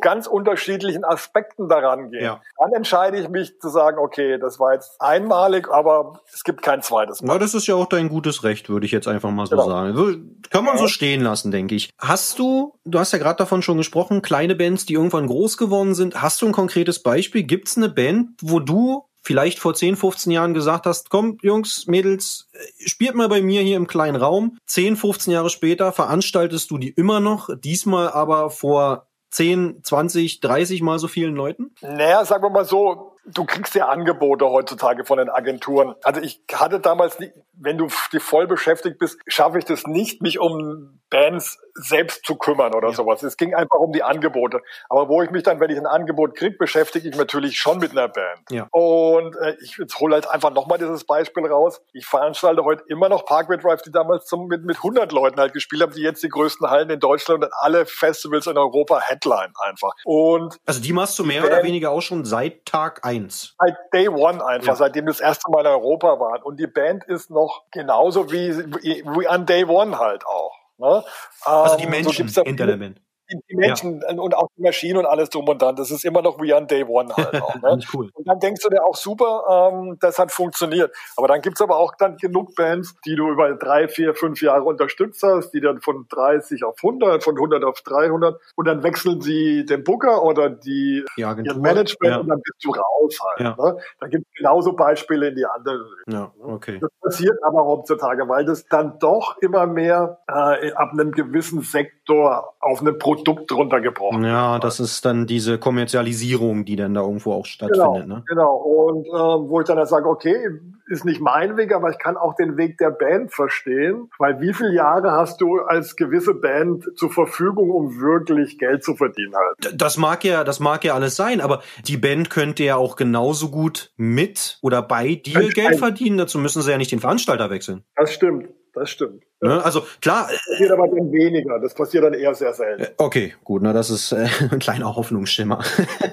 ganz unterschiedlichen Aspekten daran gehen, ja. dann entscheide ich mich zu sagen, okay, das war jetzt einmalig, aber es gibt kein zweites Mal. Na, das ist ja auch dein gutes Recht, würde ich jetzt einfach mal so genau. sagen. Kann man so stehen lassen, denke ich. Hast du, du hast ja gerade davon schon gesprochen, kleine Bands, die irgendwann groß geworden sind. Hast du ein konkretes Beispiel? Gibt es eine Band, wo du vielleicht vor 10, 15 Jahren gesagt hast, komm, Jungs, Mädels, äh, spielt mal bei mir hier im kleinen Raum. 10, 15 Jahre später veranstaltest du die immer noch, diesmal aber vor 10, 20, 30 mal so vielen Leuten? Naja, sagen wir mal so, du kriegst ja Angebote heutzutage von den Agenturen. Also ich hatte damals, wenn du voll beschäftigt bist, schaffe ich das nicht, mich um Bands selbst zu kümmern oder ja. sowas. Es ging einfach um die Angebote. Aber wo ich mich dann, wenn ich ein Angebot kriege, beschäftige ich natürlich schon mit einer Band. Ja. Und äh, ich hole halt einfach nochmal dieses Beispiel raus. Ich veranstalte heute immer noch Parkway Drive, die damals zum, mit, mit 100 Leuten halt gespielt haben, die jetzt die größten Hallen in Deutschland und alle Festivals in Europa Headline einfach. Und also die machst du mehr oder weniger auch schon seit Tag eins. Seit Day One einfach, ja. seitdem das erste Mal in Europa waren. Und die Band ist noch genauso wie, wie, wie an Day One halt auch. Ne? Also die ähm, Menschen so hinter der Band die Menschen ja. und auch die Maschinen und alles drum und dran. Das ist immer noch wie on Day One halt (laughs) auch. Ne? cool. Und dann denkst du dir auch super, ähm, das hat funktioniert. Aber dann gibt's aber auch dann genug Bands, die du über drei, vier, fünf Jahre unterstützt hast, die dann von 30 auf 100, von 100 auf 300 und dann wechseln sie den Booker oder die ja, ihr Management ja. und dann bist du raus halt. Ja. Ne? Da gibt's genauso Beispiele in die andere Richtung. Ja, ne? okay. Das passiert aber heutzutage, weil das dann doch immer mehr äh, ab einem gewissen Sektor auf eine Produktion Produkt runtergebrochen. Ja, das ist dann diese Kommerzialisierung, die dann da irgendwo auch stattfindet. Genau, ne? genau. Und äh, wo ich dann halt sage, okay, ist nicht mein Weg, aber ich kann auch den Weg der Band verstehen, weil wie viele Jahre hast du als gewisse Band zur Verfügung, um wirklich Geld zu verdienen halt? Das mag ja, das mag ja alles sein, aber die Band könnte ja auch genauso gut mit oder bei dir Geld verdienen. Dazu müssen sie ja nicht den Veranstalter wechseln. Das stimmt, das stimmt. Ne? Also klar, Das passiert aber dann weniger. Das passiert dann eher sehr selten. äh, okay, gut, na das ist äh, (laughs) ein kleiner Hoffnungsschimmer.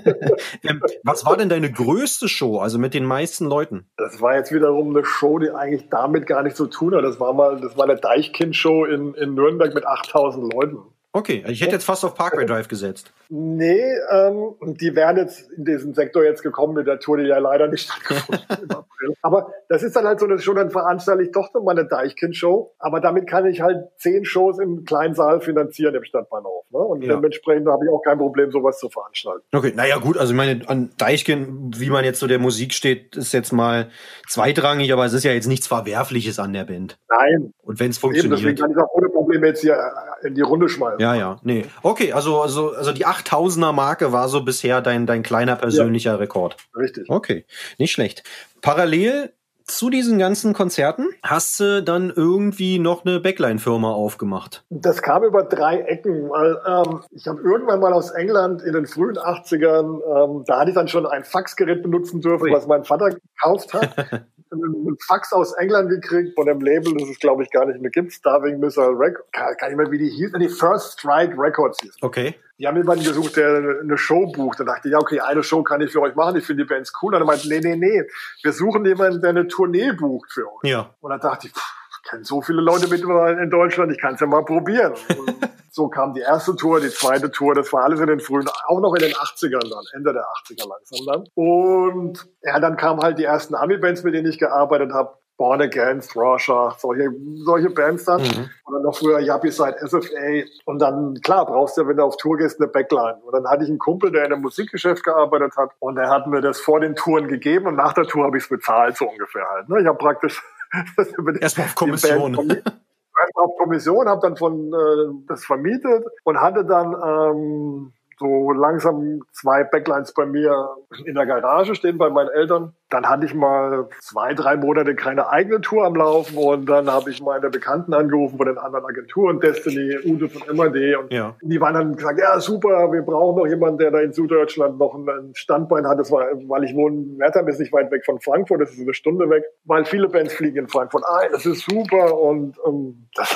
(laughs) ähm, was war denn deine größte Show, also mit den meisten Leuten? Das war jetzt wiederum eine Show, die eigentlich damit gar nichts zu tun hat. Das war mal, das war eine Deichkind-Show in, in Nürnberg mit 8000 Leuten. Okay, ich hätte jetzt fast auf Parkway Drive gesetzt. Nee, ähm, die wären jetzt in diesen Sektor jetzt gekommen mit der Tour, die ja leider nicht (laughs) stattgefunden hat im April. Aber das ist dann halt so eine Show, dann veranstalte ich doch noch mal eine Deichkind-Show. Aber damit kann ich halt zehn Shows im kleinen Saal finanzieren im Stadtbahnhof. Ne? Und Ja. dementsprechend habe ich auch kein Problem, sowas zu veranstalten. Okay, naja gut, also ich meine, an Deichkind, wie man jetzt so der Musik steht, ist jetzt mal zweitrangig, aber es ist ja jetzt nichts Verwerfliches an der Band. Nein, Und wenn es eben deswegen funktioniert. kann ich auch ohne Probleme jetzt hier in die Runde schmeißen. Ja, ja, nee. Okay, also, also, also die 8000er Marke war so bisher dein, dein kleiner persönlicher Rekord. Richtig. Okay, nicht schlecht. Parallel zu diesen ganzen Konzerten hast du dann irgendwie noch eine Backline-Firma aufgemacht. Das kam über drei Ecken, weil ähm, ich habe irgendwann mal aus England in den frühen 80ern, ähm, da hatte ich dann schon ein Faxgerät benutzen dürfen, Ui. was mein Vater gekauft hat. (laughs) ein Fax aus England gekriegt von dem Label, das es glaube ich gar nicht mehr gibt, Starving Missile Records, kann, kann ich mal wie die hieß, die First Strike Records hieß. Okay. Die haben jemanden gesucht, der eine Show bucht. Da dachte ich, ja, okay, eine Show kann ich für euch machen, ich finde die Bands cool. Dann meinte, nee, nee, nee, wir suchen jemanden, der eine Tournee bucht für uns. Ja. Und dann dachte ich, pff, ich kenne so viele Leute mittlerweile in Deutschland, ich kann es ja mal probieren. (laughs) So kam die erste Tour, die zweite Tour, das war alles in den frühen, auch noch in den 80ern dann, Ende der 80er langsam dann. Und ja, dann kamen halt die ersten Ami-Bands, mit denen ich gearbeitet habe. Born Against, Rorschach, solche, solche Bands dann. Mhm. Dann noch früher Yuppie Side SFA. Und dann, klar, brauchst du, wenn du auf Tour gehst, eine Backline. Und dann hatte ich einen Kumpel, der in einem Musikgeschäft gearbeitet hat. Und der hat mir das vor den Touren gegeben. Und nach der Tour habe ich es bezahlt, so ungefähr halt. Ne? Ich habe praktisch (laughs) Erstmal auf Kommission. Erstmal auf Kommission, habe dann von äh, das vermietet und hatte dann ähm, so langsam zwei Backlines bei mir in der Garage stehen bei meinen Eltern. Dann hatte ich mal zwei, drei Monate keine eigene Tour am Laufen und dann habe ich meine Bekannten angerufen von den anderen Agenturen, Destiny, Ute von MAD und Ja. die waren dann gesagt, ja super, wir brauchen noch jemanden, der da in Süddeutschland noch ein Standbein hat. Das war, weil ich wohne, Wertheim ist nicht weit weg von Frankfurt, das ist eine Stunde weg, weil viele Bands fliegen in Frankfurt ein, das ist super und ähm, (laughs) das,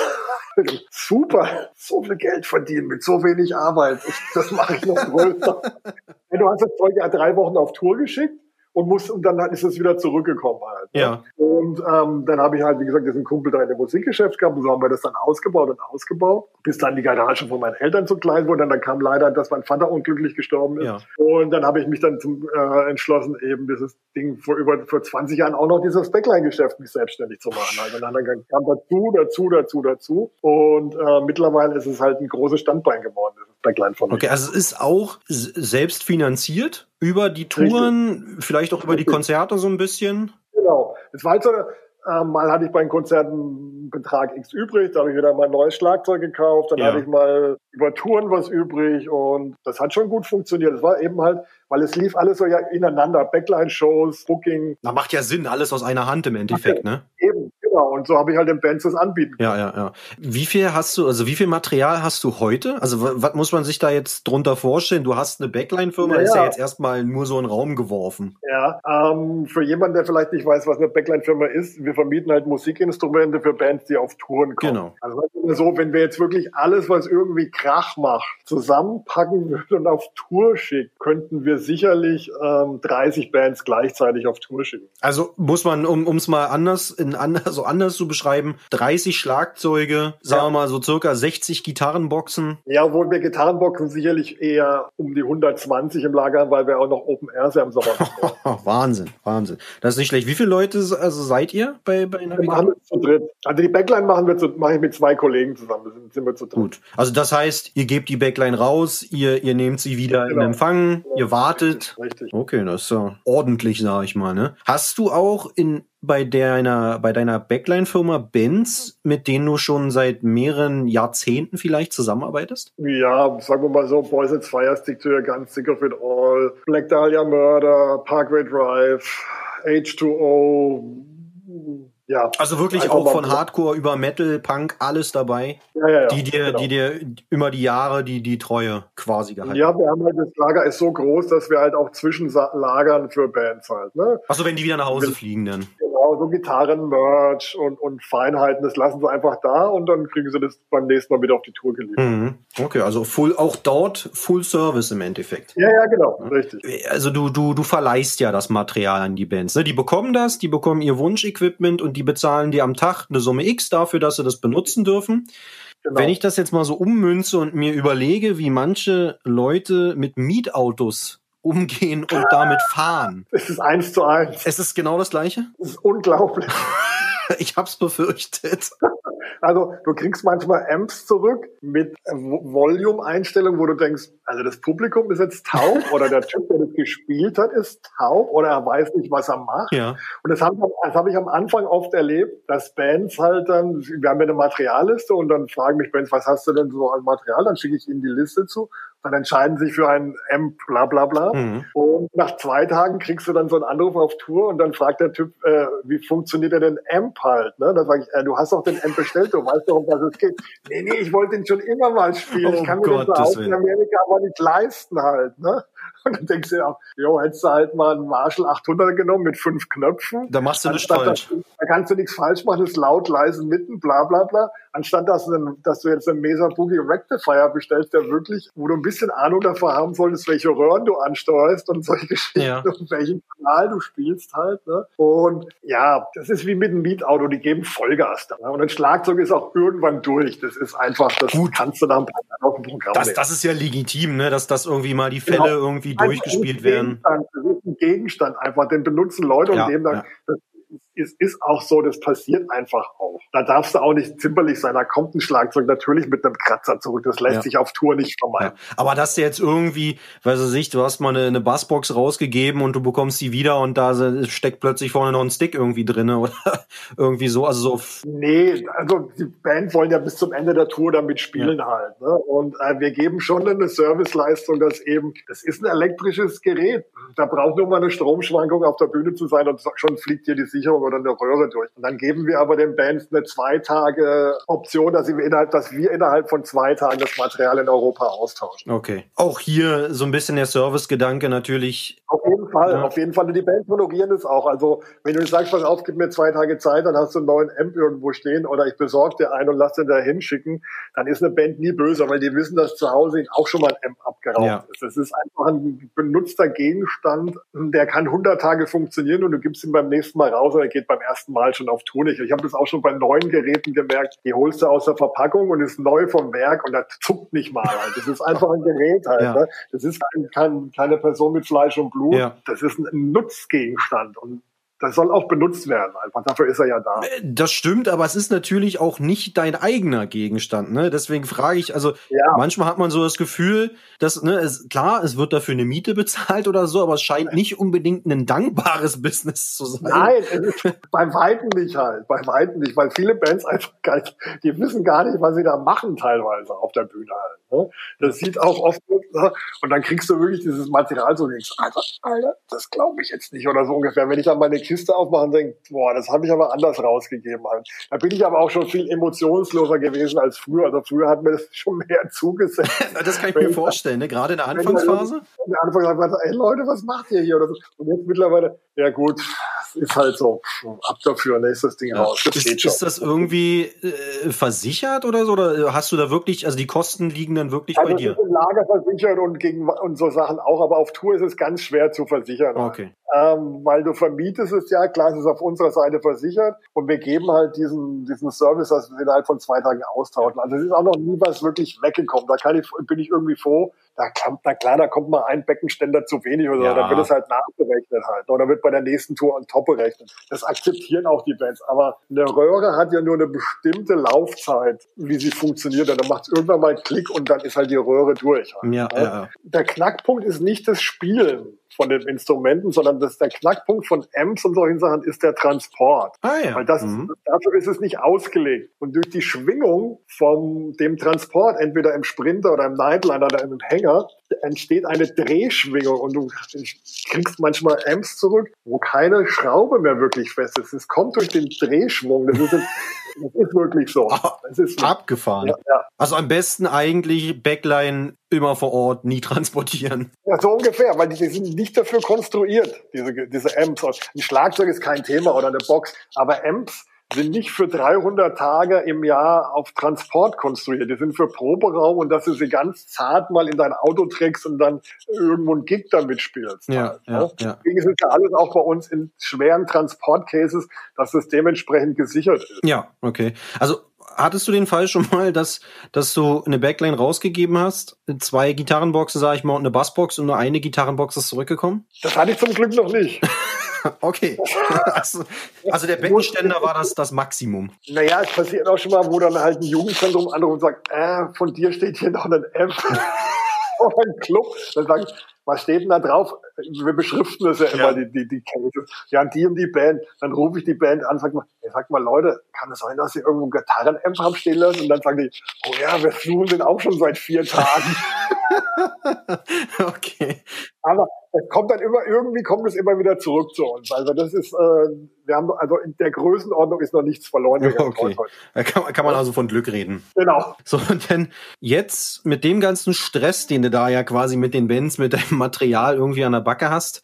super, so viel Geld verdienen mit so wenig Arbeit, das mache ich noch größer. (laughs) Du hast das Zeug ja drei Wochen auf Tour geschickt und musst und dann ist es wieder zurückgekommen halt. ne? Ja. Und ähm, dann habe ich halt, wie gesagt, diesen Kumpel da in dem Musikgeschäft gehabt und so haben wir das dann ausgebaut und ausgebaut, bis dann die Garage von meinen Eltern zu klein wurde. Und dann kam leider, dass mein Vater unglücklich gestorben ist. Ja. Und dann habe ich mich dann zum, äh, entschlossen, eben dieses Ding vor über vor 20 Jahren auch noch dieses Backline-Geschäft mich selbstständig zu machen. Also dann kam dazu, dazu, dazu, dazu. Und äh, mittlerweile ist es halt ein großes Standbein geworden, dieses Backline von mir. Okay, also es ist auch selbst finanziert über die Touren, vielleicht auch über die Richtig. Konzerte so ein bisschen. Genau. Halt so, äh, mal hatte ich bei den Konzerten einen Betrag X übrig, da habe ich wieder mal ein neues Schlagzeug gekauft, dann Ja. hatte ich mal über Touren was übrig und das hat schon gut funktioniert. Es war eben halt, weil es lief alles so ja ineinander, Backline-Shows, Booking, Na, macht ja Sinn, alles aus einer Hand im Endeffekt, ne? eben, genau. Und so habe ich halt den Bands das anbieten können. Ja, ja, ja. Wie viel hast du, also wie viel Material hast du heute? Also wa- was muss man sich da jetzt drunter vorstellen? Du hast eine Backline-Firma, Ja, ist ja jetzt erstmal nur so ein Raum geworfen. Ja, ähm, für jemanden, der vielleicht nicht weiß, was eine Backline-Firma ist, wir vermieten halt Musikinstrumente für Bands, die auf Touren kommen. Genau. Also so, wenn wir jetzt wirklich alles, was irgendwie Krach macht, zusammenpacken würden und auf Tour schicken, könnten wir sicherlich ähm, 30 Bands gleichzeitig auf Tour schicken. Also muss man, um es mal anders, in anders, so anders zu beschreiben, 30 Schlagzeuge, sagen Ja. wir mal so circa 60 Gitarrenboxen. Ja, obwohl wir Gitarrenboxen sicherlich eher um die 120 im Lager haben, weil wir auch noch Open Airs ja im Sommer machen. (laughs) Wahnsinn, Wahnsinn. Das ist nicht schlecht. Wie viele Leute also seid ihr bei, bei wir zu dritt. Also die Backline machen wir zu, mache ich mit zwei Kollegen zusammen. Da sind, sind wir zu dritt. Gut. Also das heißt, ihr gebt die Backline raus, ihr, ihr nehmt sie wieder in Genau. Empfang, ihr wartet. Richtig. Okay, das ist ja ordentlich, sag ich mal. Ne? Hast du auch in bei deiner, bei deiner Backline-Firma Benz, mit denen du schon seit mehreren Jahrzehnten vielleicht zusammenarbeitest? Ja, sagen wir mal so, Boys and Fire Stick to your Guns, Sick of It All, Black Dahlia Murder, Parkway Drive, H2O, ja. Also wirklich auch von Hardcore über Metal, Punk, alles dabei. Ja, ja, ja. Die dir, genau. die dir über die Jahre die, die Treue quasi gehalten Ja, wir haben halt, das Lager ist so groß, dass wir halt auch Zwischenlagern für Bands halt, ne? Achso, wenn die wieder nach Hause fliegen dann. Genau, so Gitarren, Merch und, und Feinheiten, das lassen sie einfach da und dann kriegen sie das beim nächsten Mal wieder auf die Tour geliefert. Mhm. Okay, also full, auch dort Full Service im Endeffekt. Ja, ja, genau, richtig. Also du, du, du verleihst ja das Material an die Bands, ne? Die bekommen das, die bekommen ihr Wunschequipment und die bezahlen dir am Tag eine Summe X dafür, dass sie das benutzen dürfen. Genau. Wenn ich das jetzt mal so ummünze und mir überlege, wie manche Leute mit Mietautos umgehen und damit fahren. Es ist eins zu eins. Es ist genau das Gleiche? Es ist unglaublich. (laughs) (laughs) ich hab's befürchtet. Also du kriegst manchmal Amps zurück mit Volume-Einstellungen, wo du denkst, also das Publikum ist jetzt taub (laughs) oder der Typ, der das gespielt hat, ist taub oder er weiß nicht, was er macht. Ja. Und das habe hab ich am Anfang oft erlebt, dass Bands halt dann, wir haben ja eine Materialliste und dann fragen mich Bands, was hast du denn so an Material? Dann schicke ich ihnen die Liste zu dann entscheiden sich für ein M, bla bla bla. Mhm. Und nach zwei Tagen kriegst du dann so einen Anruf auf Tour und dann fragt der Typ, äh, wie funktioniert denn den Amp halt? Ne? Dann sage ich, äh, du hast doch den Amp bestellt, du weißt doch, um was es geht. Nee, nee, ich wollte den schon immer mal spielen. Oh ich kann mir Gott, den so in Amerika aber nicht leisten halt. Ne? Und dann denkst du ja, jo, hättest du halt mal einen Marshall 800 genommen mit fünf Knöpfen. Da machst du nichts falsch. Da kannst du nichts falsch machen, ist laut, leise, mitten, bla bla bla. Anstatt dass du, dass du jetzt einen Mesa Boogie Rectifier bestellst, der wirklich, wo du ein bisschen Ahnung davon haben solltest, welche Röhren du ansteuerst und solche (laughs) Geschichten ja. und welchen Kanal du spielst halt. Ne? Und ja, das ist wie mit einem Mietauto, die geben Vollgas da. Ne? Und ein Schlagzeug ist auch irgendwann durch. Das ist einfach, das Gut. kannst du dann auf dem Programm das, das ist ja legitim, ne? dass das irgendwie mal die Fälle genau. irgendwie durchgespielt werden. Das ist ein Gegenstand einfach, den benutzen Leute ja, und dem dann, ja. das es ist auch so, das passiert einfach auch. Da darfst du auch nicht zimperlich sein. Da kommt ein Schlagzeug natürlich mit einem Kratzer zurück. Das lässt ja. sich auf Tour nicht vermeiden. Ja. Aber dass du jetzt irgendwie, weiß ich nicht, du hast mal eine, eine Bassbox rausgegeben und du bekommst sie wieder und da steckt plötzlich vorne noch ein Stick irgendwie drin (laughs) oder irgendwie so. Also so. Nee, also die Band wollen ja bis zum Ende der Tour damit spielen ja. halt. Ne? Und äh, wir geben schon eine Serviceleistung, dass eben, das ist ein elektrisches Gerät. Da braucht nur mal eine Stromschwankung auf der Bühne zu sein und schon fliegt hier die Sicherung oder eine Röhre durch. Und dann geben wir aber den Bands eine zwei Tage Option, dass, sie innerhalb, dass wir innerhalb von zwei Tagen das Material in Europa austauschen. Okay. Auch hier so ein bisschen der Servicegedanke natürlich. Auf jeden Fall, ja. auf jeden Fall. Und die Bands honorieren es auch. Also wenn du sagst, pass auf, gib mir zwei Tage Zeit, dann hast du einen neuen Amp irgendwo stehen oder ich besorge dir einen und lass den da hinschicken, dann ist eine Band nie böse, weil die wissen, dass zu Hause auch schon mal ein Amp abgeraubt ja. ist. Das ist einfach ein benutzter Gegenstand, der kann 100 Tage funktionieren und du gibst ihn beim nächsten Mal raus und er geht beim ersten Mal schon auf nicht. Ich habe das auch schon bei neuen Geräten gemerkt. Die holst du aus der Verpackung und ist neu vom Werk und das zuckt nicht mal. Halt. Das ist einfach ein Gerät halt. Ja. Ne? Das ist kein, kein, keine Person mit Fleisch und Blut. Ja. Das ist ein Nutzgegenstand. Und das soll auch benutzt werden, einfach. Dafür ist er ja da. Äh, das stimmt, aber es ist natürlich auch nicht dein eigener Gegenstand, ne? Deswegen frage ich, also ja. manchmal hat man so das Gefühl, dass, ne, es, klar, es wird dafür eine Miete (laughs) bezahlt oder so, aber es scheint nicht unbedingt ein dankbares (laughs) Business zu sein. Nein, es ist bei Weitem nicht halt, bei Weitem nicht, weil viele Bands einfach gar nicht, die wissen gar nicht, was sie da machen teilweise auf der Bühne halt. Ne? Das sieht auch oft, ne? und dann kriegst du wirklich dieses Material so, denkst, Alter, Alter, das glaube ich jetzt nicht oder so ungefähr. Wenn ich dann meine Kiste aufmache und denke, boah, das habe ich aber anders rausgegeben. Halt. Da bin ich aber auch schon viel emotionsloser gewesen als früher. Also früher hat mir das (laughs) schon mehr zugesetzt. (laughs) das kann ich mir vorstellen, ne? gerade in der Anfangsphase. In der Anfangsphase, ey Leute, was macht ihr hier? Oder so. Und jetzt mittlerweile, ja gut, ist halt so, ab dafür, nächstes Ding ja. raus. Das ist, ist das irgendwie äh, versichert oder so? Oder hast du da wirklich, also die Kosten liegen dann wirklich also bei dir? Ist im Lager versichert und gegen und so Sachen auch, aber auf Tour ist es ganz schwer zu versichern. Okay. Ähm, weil du vermietest es ja, klar, es ist auf unserer Seite versichert und wir geben halt diesen, diesen Service, dass wir innerhalb von zwei Tagen austauschen. Also es ist auch noch nie was wirklich weggekommen. Da kann ich, bin ich irgendwie froh, da kommt, na klar, da kommt mal ein Beckenständer zu wenig oder ja. so, dann wird es halt nachberechnet halt. Oder wird bei der nächsten Tour on top berechnet. Das akzeptieren auch die Bands. Aber eine Röhre hat ja nur eine bestimmte Laufzeit, wie sie funktioniert. Und dann macht es irgendwann mal Klick und dann ist halt die Röhre durch. Halt, ja, ne? ja. Der Knackpunkt ist nicht das Spielen von den Instrumenten, sondern das der Knackpunkt von Amps und solchen Sachen ist der Transport. Ah, ja. Weil das, Mhm. dafür ist es nicht ausgelegt. Und durch die Schwingung von dem Transport, entweder im Sprinter oder im Nightliner oder im Hänger, entsteht eine Drehschwingung und du kriegst manchmal Amps zurück, wo keine Schraube mehr wirklich fest ist. Es kommt durch den Drehschwung. Das ist, das ist wirklich so. Das ist, Abgefahren. ja, ja. Also am besten eigentlich Backline immer vor Ort, nie (laughs) transportieren. Ja, so ungefähr, weil die, die sind nicht dafür konstruiert, diese, diese Amps. Ein Schlagzeug ist kein Thema oder eine Box, aber Amps sind nicht für 300 Tage im Jahr auf Transport konstruiert. Die sind für Proberaum und dass du sie ganz zart mal in dein Auto trägst und dann irgendwo ein Gig damit spielst. Ja, halt, ja, ne? ja. Deswegen ist es ja alles auch bei uns in schweren Transportcases, dass es dementsprechend gesichert ist. Ja, okay. Also hattest du den Fall schon mal, dass, dass du eine Backline rausgegeben hast, zwei Gitarrenboxen, sag ich mal, und eine Bassbox und nur eine Gitarrenbox ist zurückgekommen? Das hatte ich zum Glück noch nicht. (laughs) Okay. Also, also der Beckenständer war das, das Maximum. Naja, es passiert auch schon mal, wo dann halt ein Jugendzentrum anruft und sagt, äh, von dir steht hier noch ein M. Oder ein Club. Dann sagen, was steht denn da drauf? Wir beschriften das ja immer, Ja. die, die, die Cases. Ja, die und die Band. Dann rufe ich die Band an, sag mal, ey, sag mal, Leute, kann es sein, dass ihr irgendwo einen Gitarren-Amp haben stehen lassen? Und dann sagen die, oh ja, wir suchen den auch schon seit vier Tagen. (laughs) Okay. Aber es kommt dann immer, irgendwie kommt es immer wieder zurück zu uns. Also das ist, äh, wir haben, also in der Größenordnung ist noch nichts verloren. (laughs) Okay. Da kann, man- kann man also von Glück reden. Genau. So, dann jetzt mit dem ganzen Stress, den du da ja quasi mit den Bands, mit deinem Material irgendwie an der Backe hast,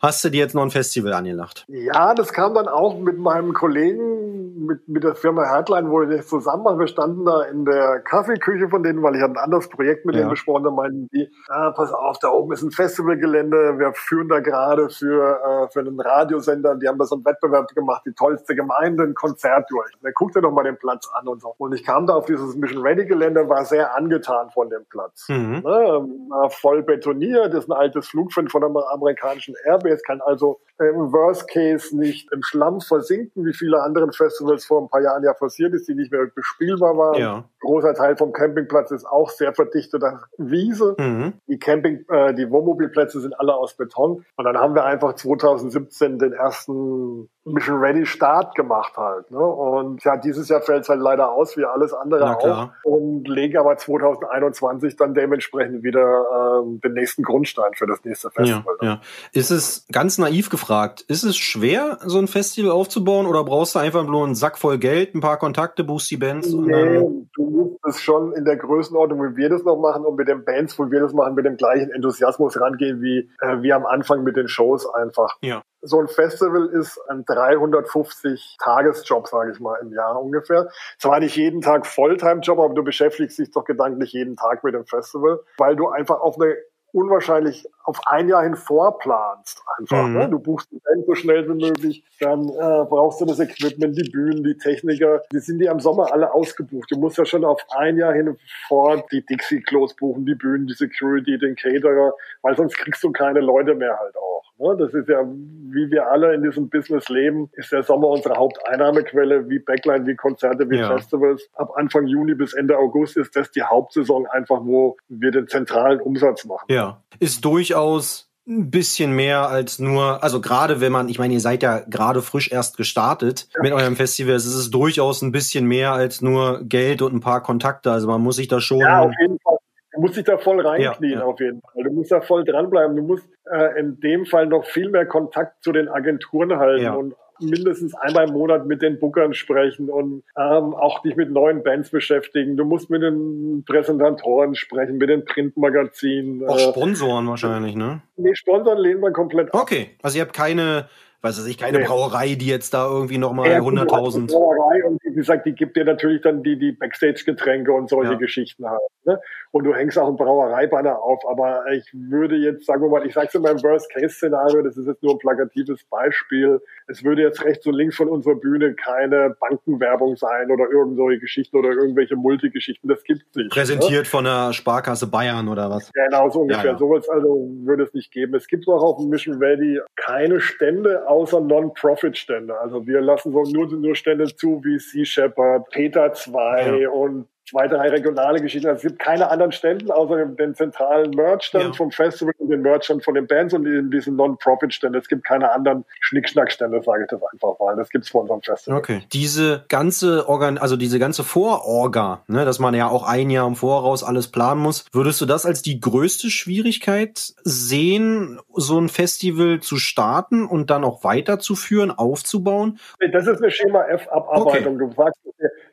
hast du dir jetzt noch ein Festival angelacht. Ja, das kam dann auch mit meinem Kollegen, mit, mit der Firma Headline, wo wir das zusammen machen. Wir standen da in der Kaffeeküche von denen, weil ich hatte ein anderes Projekt mit Ja. denen besprochen. Da meinten die, ah, pass auf, da oben ist ein Festivalgelände. Wir führen da gerade für, äh, für einen Radiosender. Die haben da so einen Wettbewerb gemacht, die tollste Gemeinde, ein Konzert durch. Der guckte doch mal den Platz an und so. Und ich kam da auf dieses Mission Ready Gelände, war sehr angetan von dem Platz. Mhm. Ne, war voll betoniert, ist ein altes Flugfeld von der amerikanischen Airbase, kann also im Worst Case nicht im Schlamm versinken, wie viele anderen Festivals vor ein paar Jahren ja passiert ist, die nicht mehr bespielbar waren. Ja. Großer Teil vom Campingplatz ist auch sehr verdichteter Wiese. Mhm. Die Camping, äh, die Wohnmobilplätze sind alle aus Beton. Und dann haben wir einfach 2017 den ersten Mission Ready Start gemacht halt. Ne? Und ja, dieses Jahr fällt es halt leider aus, wie alles andere auch. Und legen aber 2021 dann dementsprechend wieder ähm, den nächsten Grundstein für das nächste Ja, Festival. ja. Ist es ganz naiv gefragt, ist es schwer, so ein Festival aufzubauen oder brauchst du einfach nur einen Sack voll Geld, ein paar Kontakte, buchst die Bands und Nee, du musst es schon in der Größenordnung, wie wir das noch machen und mit den Bands, wo wir das machen, mit dem gleichen Enthusiasmus rangehen wie, äh, wie am Anfang mit den Shows einfach. Ja. So ein Festival ist ein 350 Tagesjob, sage ich mal, im Jahr ungefähr. Zwar nicht jeden Tag Volltime-Job, aber du beschäftigst dich doch gedanklich jeden Tag mit dem Festival, weil du einfach auf eine unwahrscheinlich auf ein Jahr hin vorplanst einfach. Mhm. Ne? Du buchst die Band so schnell wie möglich, dann äh, brauchst du das Equipment, die Bühnen, die Techniker. Die sind ja im Sommer alle ausgebucht. Du musst ja schon auf ein Jahr hin vor die Dixie-Klos buchen, die Bühnen, die Security, den Caterer, weil sonst kriegst du keine Leute mehr halt auch. Ne? Das ist ja, wie wir alle in diesem Business leben, ist der Sommer unsere Haupteinnahmequelle, wie Backline, wie Konzerte, wie Ja. Festivals. Ab Anfang Juni bis Ende August ist das die Hauptsaison einfach, wo wir den zentralen Umsatz machen. ja, ist durchaus ein bisschen mehr als nur, also gerade wenn man, ich meine, ihr seid ja gerade frisch erst gestartet mit eurem Festival, es ist durchaus ein bisschen mehr als nur Geld und ein paar Kontakte. Also man muss sich da schon. Ja, auf jeden Fall. Du musst dich da voll reinknien, Ja, ja. auf jeden Fall. Du musst da voll dranbleiben. Du musst äh, in dem Fall noch viel mehr Kontakt zu den Agenturen halten Ja. und mindestens einmal im Monat mit den Bookern sprechen und ähm, auch dich mit neuen Bands beschäftigen. Du musst mit den Präsentatoren sprechen, mit den Printmagazinen. auch Äh, Sponsoren wahrscheinlich, ne? nee, Sponsoren lehnen wir komplett ab. Okay, also ihr habt keine, weiß ich, keine Nee. Brauerei, die jetzt da irgendwie nochmal Ja, gut, du hast 100.000. eine Brauerei Und wie gesagt, die gibt dir natürlich dann die, die Backstage-Getränke und solche Ja. Geschichten halt. Ne? Und du hängst auch einen Brauereibanner auf. Aber ich würde jetzt, sagen wir mal, ich sage es in meinem Worst-Case-Szenario, das ist jetzt nur ein plakatives Beispiel. Es würde jetzt rechts und links von unserer Bühne keine Bankenwerbung sein oder irgend solche Geschichten oder irgendwelche Multigeschichten. Das gibt's nicht. Ne? Präsentiert von der Sparkasse Bayern oder was? Genau, so ungefähr. Ja, ja. Sowas also würde es nicht geben. Es gibt auch auf dem Mission Valley keine Stände außer Non-Profit-Stände. Also wir lassen so nur, nur Stände zu wie Sea Shepherd, Peter 2 Ja. und zwei, drei regionale Geschichten. Also es gibt keine anderen Stände, außer den zentralen Merch-Stand ja. vom Festival und den Merch-Stand von den Bands und diesen Non-Profit-Stände. Es gibt keine anderen Schnickschnack-Stände, sage ich das einfach mal. Das gibt's vor unserem Festival. Okay. Diese ganze Organ, also diese ganze Vororga, ne, dass man ja auch ein Jahr im Voraus alles planen muss. Würdest du das als die größte Schwierigkeit sehen, so ein Festival zu starten und dann auch weiterzuführen, aufzubauen? Das ist eine Schema F-Abarbeitung. Okay. Du sagst,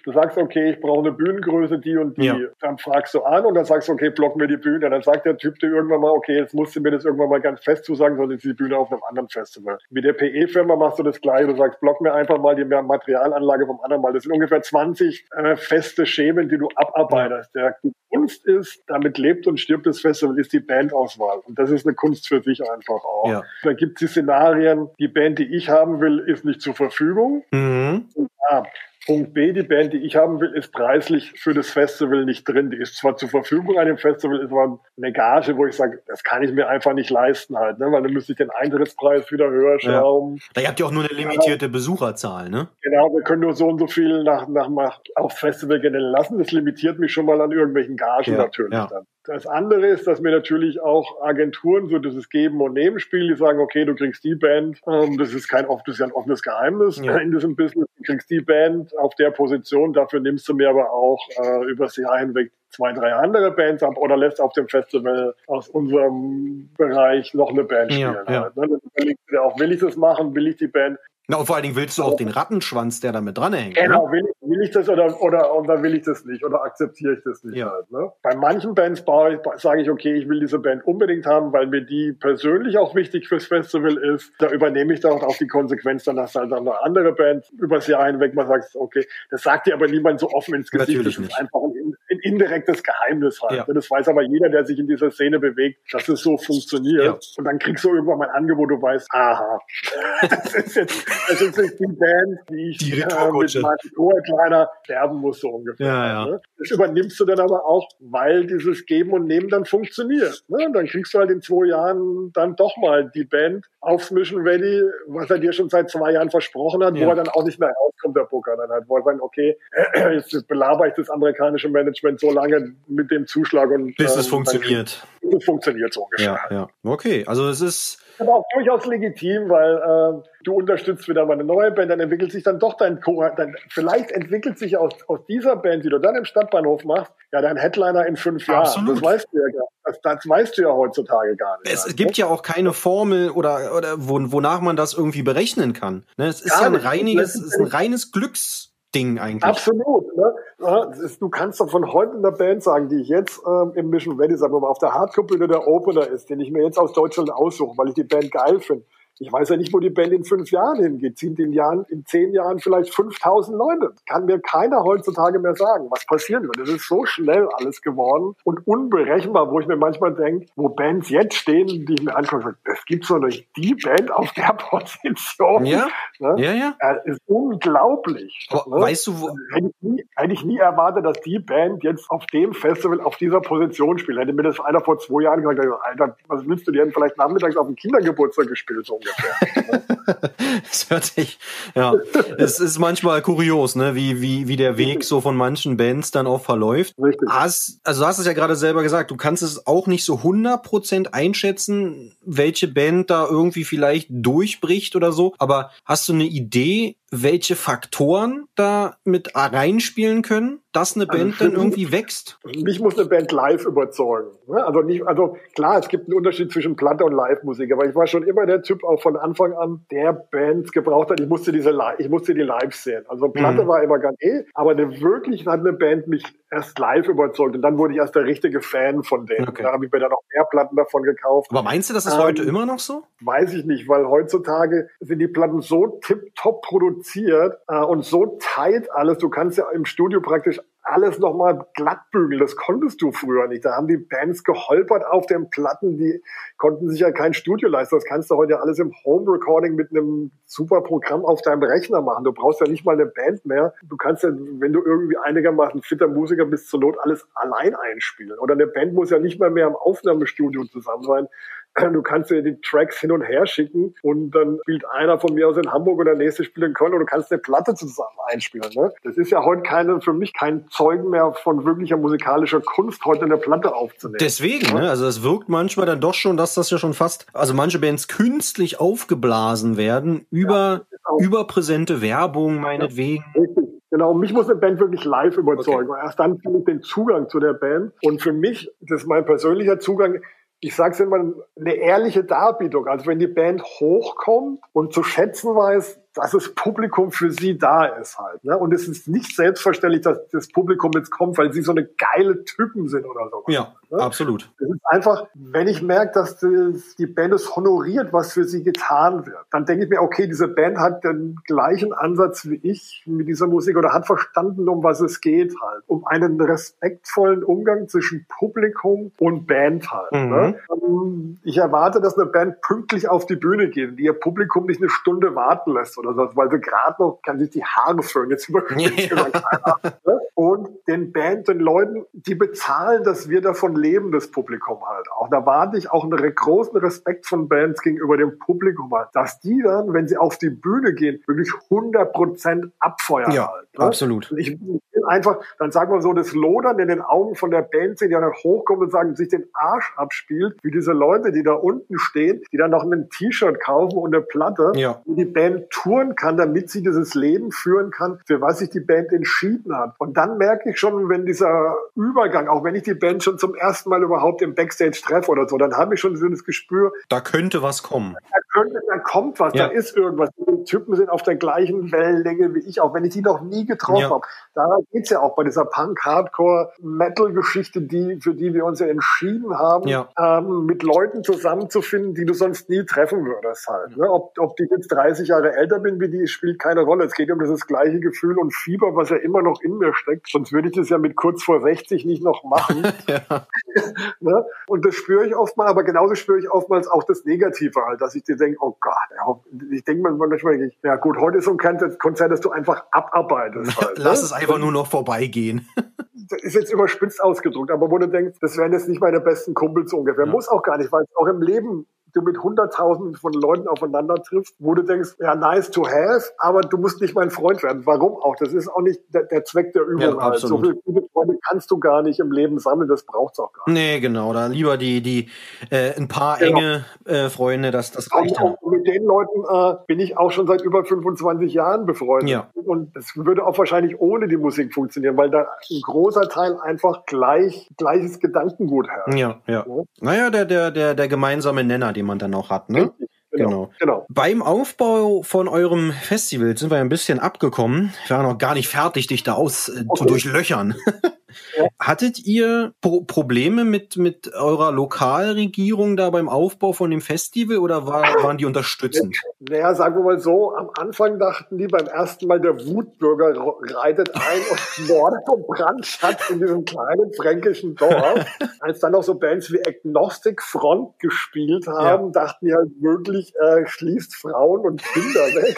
du sagst, okay, ich brauche eine Bühnengröße, die und die. Ja. Dann fragst du an und dann sagst du, okay, block mir die Bühne. Dann sagt der Typ dir irgendwann mal, okay, jetzt musst du mir das irgendwann mal ganz fest zusagen, sonst ist die Bühne auf einem anderen Festival. Mit der PE-Firma machst du das gleiche. Du sagst, block mir einfach mal die Materialanlage vom anderen Mal. Das sind ungefähr 20 äh, feste Schemen, die du abarbeitest. Der, die Kunst ist, damit lebt und stirbt das Festival, ist die Bandauswahl. Und das ist eine Kunst für sich einfach auch. Ja. Da gibt es die Szenarien, die Band, die ich haben will, ist nicht zur Verfügung. Mhm. Ja, Punkt B, die Band, die ich haben will, ist preislich für das Festival nicht drin. Die ist zwar zur Verfügung an dem Festival, ist aber eine Gage, wo ich sage, das kann ich mir einfach nicht leisten halt, ne? weil dann müsste ich den Eintrittspreis wieder höher schrauben. Ja. Da habt ihr auch nur eine limitierte. Besucherzahl, ne? Genau, wir können nur so und so viel nach, nach, nach aufs Festival generell lassen. Das limitiert mich schon mal an irgendwelchen Gagen ja. natürlich ja. dann. Das andere ist, dass mir natürlich auch Agenturen so dieses Geben und Nehmen spielen, die sagen, okay, du kriegst die Band, ähm, das ist kein das ist ja ein offenes Geheimnis ja. in diesem Business, du kriegst die Band auf der Position, dafür nimmst du mir aber auch äh, übers Jahr hinweg zwei, drei andere Bands ab oder lässt auf dem Festival aus unserem Bereich noch eine Band spielen. Ja, ja. Halt, ne? Dann überlegst du dir auch, will ich das machen, will ich die Band na, und vor allen Dingen willst du auch den Rattenschwanz, der damit dranhängt. Genau, will ich, will ich das oder, oder, oder will ich das nicht oder akzeptiere ich das nicht ja. halt. Ne? Bei manchen Bands sage ich, okay, ich will diese Band unbedingt haben, weil mir die persönlich auch wichtig fürs Festival ist. Da übernehme ich dann auch die Konsequenz, dann dass halt dann eine andere Band übers Jahr hinweg mal sagt, okay, das sagt dir aber niemand so offen ins Gesicht. Natürlich das ist nicht. einfach ein, ein, indirektes Geheimnis halt. Ja. Das weiß aber jeder, der sich in dieser Szene bewegt, dass es so funktioniert. Ja. Und dann kriegst du irgendwann mal ein Angebot, du weißt, aha, (laughs) das ist jetzt das ist nicht die Band, die ich die äh, mit meinem kleiner sterben muss, so ungefähr. Ja. Ne? Das übernimmst du dann aber auch, weil dieses Geben und Nehmen dann funktioniert. Ne? Dann kriegst du halt in zwei Jahren dann doch mal die Band aufs Mission Ready, was er dir schon seit zwei Jahren versprochen hat, wo er dann auch nicht mehr rauskommt, der Booker. Dann halt, wo er sagt, okay, (clears throat) jetzt belaber ich das amerikanische Management so lange mit dem Zuschlag und bis ähm, es funktioniert. Bis es funktioniert so ungefähr. Ja, ja. Okay, also es ist aber auch durchaus legitim, weil äh, du unterstützt wieder mal eine neue Band, dann entwickelt sich dann doch dein Co dann vielleicht entwickelt sich aus, aus dieser Band, die du dann im Stadtbahnhof machst, ja dein Headliner in fünf Jahren. Absolut. Das weißt du ja gar das, das weißt du ja heutzutage gar nicht. Es, es gibt ja auch keine Formel oder, oder wo, wonach man das irgendwie berechnen kann. Ne? Es ist gar ja ein reiniges, ist ein reines Glücks Ding eigentlich. Absolut. Ne? Du kannst doch von heute in der Band sagen, die ich jetzt ähm, im Mission Ready, sagen wir mal, auf der Hardcore-Bühne der Opener ist, den ich mir jetzt aus Deutschland aussuche, weil ich die Band geil finde. Ich weiß ja nicht, wo die Band in fünf Jahren hingeht. Sind in, Jahren, in zehn Jahren vielleicht 5000 Leute? Kann mir keiner heutzutage mehr sagen, was passieren wird. Es ist so schnell alles geworden und unberechenbar, wo ich mir manchmal denke, wo Bands jetzt stehen, die ich mir anschaue, das gibt's doch nicht. Die Band auf der (laughs) Position. Ja, ne? ja, ja. Ist unglaublich. Aber ne? Weißt du, wo hätte ich, nie, hätte ich nie erwartet, dass die Band jetzt auf dem Festival auf dieser Position spielt. Hätte mir das einer vor zwei Jahren gesagt, Alter, was willst du, die hätten vielleicht nachmittags auf dem Kindergeburtstag gespielt, so ungefähr. (laughs) Es hört sich, ja, es ist manchmal kurios, ne, wie, wie, wie der Weg so von manchen Bands dann auch verläuft. Richtig. Hast, also du hast es ja gerade selber gesagt, du kannst es auch nicht so 100% einschätzen, welche Band da irgendwie vielleicht durchbricht oder so, aber hast du eine Idee, welche Faktoren da mit reinspielen können, dass eine Band also dann irgendwie wächst? Mich muss eine Band live überzeugen. Ne? Also nicht, also klar, es gibt einen Unterschied zwischen Platte und Live-Musik, aber ich war schon immer der Typ auch von Anfang an, der Bands gebraucht hat. Ich musste diese, ich musste die live sehen. Also Platte mhm. war immer ganz eh, aber eine wirklich hat eine Band mich erst live überzeugt und dann wurde ich erst der richtige Fan von denen. Okay. Da habe ich mir dann noch mehr Platten davon gekauft. Aber meinst du, das ist ähm, heute immer noch so? Weiß ich nicht, weil heutzutage sind die Platten so tipptopp produziert äh, und so tight alles. Du kannst ja im Studio praktisch alles nochmal glattbügeln. Das konntest du früher nicht. Da haben die Bands geholpert auf den Platten, die konnten sich ja kein Studio leisten. Das kannst du heute alles im Home Recording mit einem super Programm auf deinem Rechner machen. Du brauchst ja nicht mal eine Band mehr. Du kannst ja, wenn du irgendwie einigermaßen fitter Musiker bist, zur Not alles allein einspielen. Oder eine Band muss ja nicht mal mehr im Aufnahmestudio zusammen sein. Du kannst dir die Tracks hin und her schicken und dann spielt einer von mir aus in Hamburg und der nächste spielt in Köln und du kannst eine Platte zusammen einspielen. Ne? Das ist ja heute keine, für mich kein Zeugen mehr von wirklicher musikalischer Kunst, heute eine Platte aufzunehmen. Deswegen, ja? ne? also es wirkt manchmal dann doch schon, dass das ja schon fast, also manche Bands künstlich aufgeblasen werden über, ja, überpräsente Werbung meinetwegen. Ja. Genau, mich muss eine Band wirklich live überzeugen. Okay. Erst dann finde ich den Zugang zu der Band. Und für mich, das ist mein persönlicher Zugang, ich sage es immer, eine ehrliche Darbietung. Also wenn die Band hochkommt und zu schätzen weiß, dass das Publikum für sie da ist halt. Ne? Und es ist nicht selbstverständlich, dass das Publikum jetzt kommt, weil sie so eine geile Typen sind oder so. Ja, ne? absolut. Es ist einfach, wenn ich merke, dass das, die Band es honoriert, was für sie getan wird, dann denke ich mir, okay, diese Band hat den gleichen Ansatz wie ich mit dieser Musik oder hat verstanden, um was es geht halt. Um einen respektvollen Umgang zwischen Publikum und Band halt. Ne? Mhm. Ne? Ich erwarte, dass eine Band pünktlich auf die Bühne geht, die ihr Publikum nicht eine Stunde warten lässt oder so, weil sie gerade noch kann sich die Haare föhnen, jetzt überspitzt (laughs) ja. Und den Band, den Leuten, die bezahlen, dass wir davon leben, das Publikum halt auch. Da warte ich auch einen großen Respekt von Bands gegenüber dem Publikum halt, dass die dann, wenn sie auf die Bühne gehen, wirklich 100 Prozent abfeuern ja, halt. Ne? Absolut. Ich, will einfach, dann sagen wir so, das Lodern in den Augen von der Band sehen, die dann hochkommen und sagen, sich den Arsch abspielt, wie diese Leute, die da unten stehen, die dann noch ein T-Shirt kaufen und eine Platte, ja. die die Band touren kann, damit sie dieses Leben führen kann, für was sich die Band entschieden hat. Und dann merke ich schon, wenn dieser Übergang, auch wenn ich die Band schon zum ersten Mal überhaupt im Backstage treffe oder so, dann habe ich schon so das Gespür. Da könnte was kommen. Da könnte, da kommt was, ja. da ist irgendwas. Die Typen sind auf der gleichen Wellenlänge wie ich, auch wenn ich die noch nie getroffen ja. habe. Da geht's ja auch bei dieser Punk-Hardcore-Metal-Geschichte, die, für die wir uns ja entschieden haben, ja. Ähm, mit Leuten zusammenzufinden, die du sonst nie treffen würdest halt. Ne? Ob, ob die jetzt 30 Jahre älter bin wie die, spielt keine Rolle. Es geht um dieses gleiche Gefühl und Fieber, was ja immer noch in mir steckt. Sonst würde ich das ja mit kurz vor 60 nicht noch machen. (laughs) ja. (laughs) ne? Und das spüre ich oftmals, aber genauso spüre ich oftmals auch das Negative halt, dass ich dir denke, oh Gott, ich denke manchmal, ja gut, heute ist so ein Konzert, dass du einfach abarbeitest. (laughs) Halt, Lass ne? es einfach nur noch vorbeigehen. das ist jetzt überspitzt ausgedrückt, aber wo du denkst, das wären jetzt nicht meine besten Kumpels ungefähr. Ja. Muss auch gar nicht, weil es auch im Leben du mit hunderttausenden von Leuten aufeinander triffst, wo du denkst, ja, nice to have, aber du musst nicht mein Freund werden. Warum auch? Das ist auch nicht der, der Zweck der Übung. Ja, halt. So viele gute Freunde kannst du gar nicht im Leben sammeln, das braucht's auch gar nicht. Nee, genau. Da lieber die, die äh, ein paar genau. enge äh, Freunde, das, das reicht. Und, und mit den Leuten äh, bin ich auch schon seit über 25 Jahren befreundet. Ja. Und das würde auch wahrscheinlich ohne die Musik funktionieren, weil da ein großer Teil einfach gleich, gleiches Gedankengut herrscht. Ja, ja. ja. Naja, der, der, der, der gemeinsame Nenner, den man dann auch hat, ne? Genau, genau. genau. Beim Aufbau von eurem Festival sind wir ein bisschen abgekommen. Wir waren noch gar nicht fertig, dich da aus äh, okay. zu durchlöchern. (laughs) Hattet ihr Pro Probleme mit, mit eurer Lokalregierung da beim Aufbau von dem Festival oder war, waren die unterstützend? Naja, sagen wir mal so, am Anfang dachten die beim ersten Mal, der Wutbürger reitet ein und (laughs) Mord und Brand statt in diesem kleinen fränkischen Dorf. Als dann noch so Bands wie Agnostic Front gespielt haben, ja. dachten die halt wirklich, äh, schließt Frauen und Kinder weg.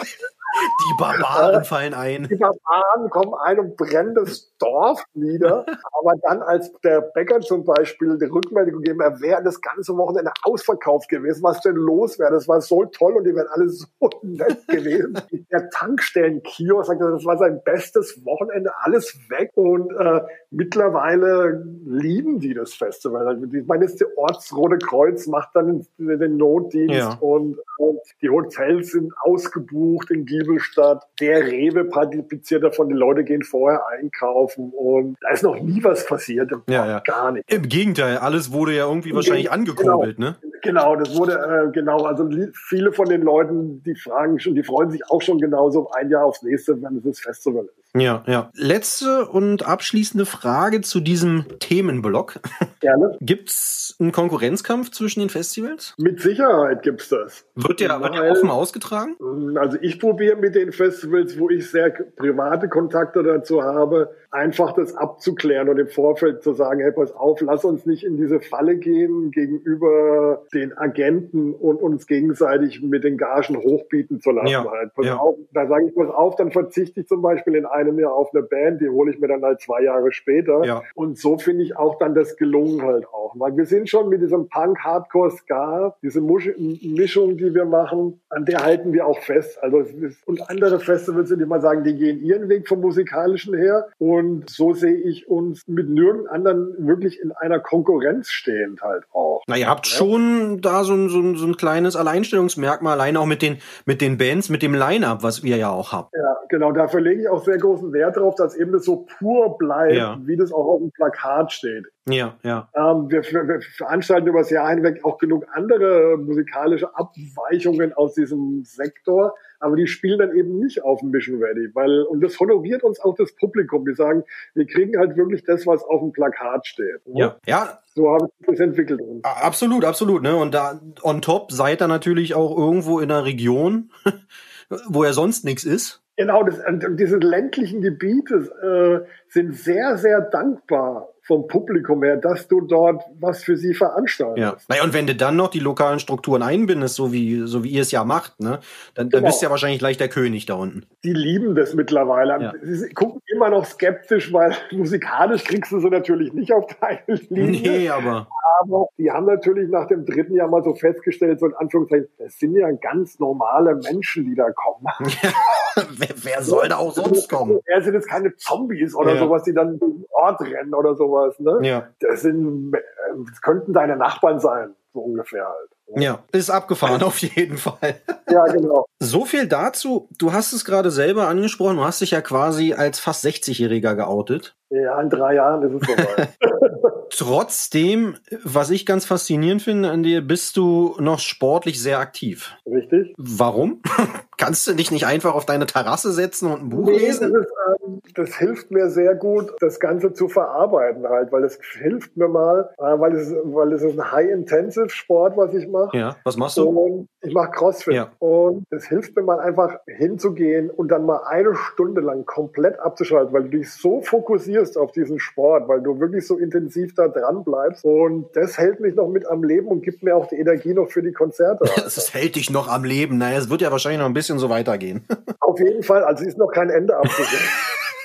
Die Barbaren fallen ein. Die Barbaren kommen ein und brennen das Dorf nieder. (laughs) Aber dann, als der Bäcker zum Beispiel die Rückmeldung gegeben hat, wäre das ganze Wochenende ausverkauft gewesen, was denn los wäre. Das war so toll und die wären alle so (laughs) nett gewesen. Der Tankstellenkiosk sagte, das war sein bestes Wochenende, alles weg. Und äh, mittlerweile lieben die das Festival. Ich meine, das Ortsrote Kreuz macht dann den Notdienst ja. und, und die Hotels sind ausgebucht in Giel Giebelstadt. Der Rewe partizipiert davon, die Leute gehen vorher einkaufen und da ist noch nie was passiert. Ja, ja. Gar nicht. Im Gegenteil, alles wurde ja irgendwie wahrscheinlich angekurbelt, genau. ne? Genau, das wurde, äh, genau, also viele von den Leuten, die fragen schon, die freuen sich auch schon genauso ein Jahr aufs nächste, wenn es das Festival ist. Ja, ja. Letzte und abschließende Frage zu diesem Themenblock. Gerne. (laughs) Gibt's einen Konkurrenzkampf zwischen den Festivals? Mit Sicherheit gibt's das. Wird der, wird der offen ausgetragen? Also ich probiere mit den Festivals, wo ich sehr private Kontakte dazu habe, einfach das abzuklären und im Vorfeld zu sagen, hey, pass auf, lass uns nicht in diese Falle gehen gegenüber den Agenten und uns gegenseitig mit den Gagen hochbieten zu lassen. Ja, halt. ja. auf, da sage ich, pass auf, dann verzichte ich zum Beispiel in einem Jahr auf eine Band, die hole ich mir dann halt zwei Jahre später. Ja. Und so finde ich auch dann das gelungen halt auch. weil wir sind schon mit diesem Punk, Hardcore, Ska, diese Musch Mischung, die wir machen, an der halten wir auch fest. Also ist, und andere Festivals sind immer sagen, die gehen ihren Weg vom musikalischen her und so sehe ich uns mit nirgendwo anderen wirklich in einer Konkurrenz stehend halt auch. Na, ihr habt ja. schon da so ein, so, ein, so ein kleines Alleinstellungsmerkmal, allein auch mit den, mit den Bands, mit dem Line-Up, was ihr ja auch habt. Ja, genau, dafür lege ich auch sehr großen Wert darauf, dass eben das so pur bleibt, ja. wie das auch auf dem Plakat steht. Ja, ja. Ähm, wir, wir, veranstalten über das Jahr hinweg auch genug andere musikalische Abweichungen aus diesem Sektor, aber die spielen dann eben nicht auf dem Mission Ready, weil, und das honoriert uns auch das Publikum. Die sagen, wir kriegen halt wirklich das, was auf dem Plakat steht. Ja, ja. So habe ich das entwickelt. Absolut, absolut, ne? Und da, on top seid ihr natürlich auch irgendwo in einer Region, (laughs) wo ja sonst nichts ist. Genau, das, diese ländlichen Gebiete äh, sind sehr, sehr dankbar vom Publikum her, dass du dort was für sie veranstaltest. Ja. Naja, und wenn du dann noch die lokalen Strukturen einbindest, so wie, so wie ihr es ja macht, ne, dann, dann genau. bist du ja wahrscheinlich gleich der König da unten. Die lieben das mittlerweile. Ja. Sie gucken immer noch skeptisch, weil (laughs) musikalisch kriegst du sie natürlich nicht auf deine Linie. Nee, aber. Aber die haben natürlich nach dem dritten Jahr mal so festgestellt, so in Anführungszeichen, das sind ja ganz normale Menschen, die da kommen. (laughs) wer, wer, soll da auch sonst kommen? Er sind jetzt keine Zombies oder ja. sowas, die dann den Ort rennen oder sowas sowas. Ne? Ja. Das, sind, das könnten deine Nachbarn sein, so ungefähr halt. Ja, ist abgefahren (laughs) auf jeden Fall. Ja, genau. So viel dazu. Du hast es gerade selber angesprochen. Du hast dich ja quasi als fast 60-Jähriger geoutet. Ja, in drei Jahren ist es soweit. (laughs) Trotzdem, was ich ganz faszinierend finde an dir, bist du noch sportlich sehr aktiv. Richtig. Warum? (laughs) Kannst du dich nicht einfach auf deine Terrasse setzen und ein Buch nee, lesen? Das, ist, ähm, das, hilft mir sehr gut, das Ganze zu verarbeiten halt, weil es hilft mir mal, äh, weil es, weil es ist ein High-Intensive-Sport, was ich mache. Ja, was machst du? Und ich mache Crossfit. Ja. Und es hilft mir mal einfach hinzugehen und dann mal eine Stunde lang komplett abzuschalten, weil du dich so fokussierst auf diesen Sport, weil du wirklich so intensiv da dran bleibst. Und das hält mich noch mit am Leben und gibt mir auch die Energie noch für die Konzerte. (laughs) Das hält dich noch am Leben. Naja, es wird ja wahrscheinlich noch ein bisschen so weitergehen. Auf jeden Fall. Also ist noch kein Ende (laughs) abzusehen.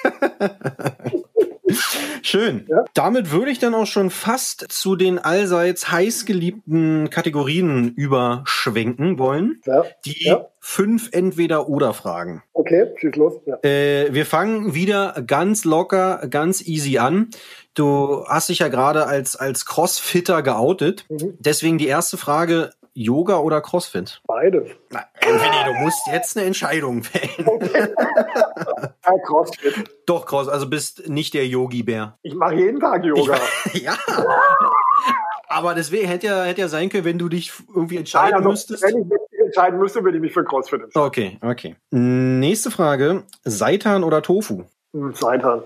(laughs) Schön. Ja? Damit würde ich dann auch schon fast zu den allseits heißgeliebten Kategorien überschwenken wollen. Ja. Die ja. fünf Entweder-Oder-Fragen. Okay, schieß los. Ja. Äh, wir fangen wieder ganz locker, ganz easy an. Du hast dich ja gerade als, als Crossfitter geoutet. Mhm. Deswegen die erste Frage, Yoga oder CrossFit? Beides. Na, entweder du musst jetzt eine Entscheidung fällen. Okay. (laughs) ja, CrossFit. Doch, Cross, also bist nicht der Yogi-Bär. Ich mache jeden Tag Yoga. Ich, (laughs) ja. Aber deswegen hätte ja, hätte ja sein können, wenn du dich irgendwie entscheiden Nein, also, müsstest. Wenn ich mich entscheiden müsste, würde ich mich für CrossFit entscheiden. Okay, okay. Nächste Frage. Seitan oder Tofu? Hm, Seitan.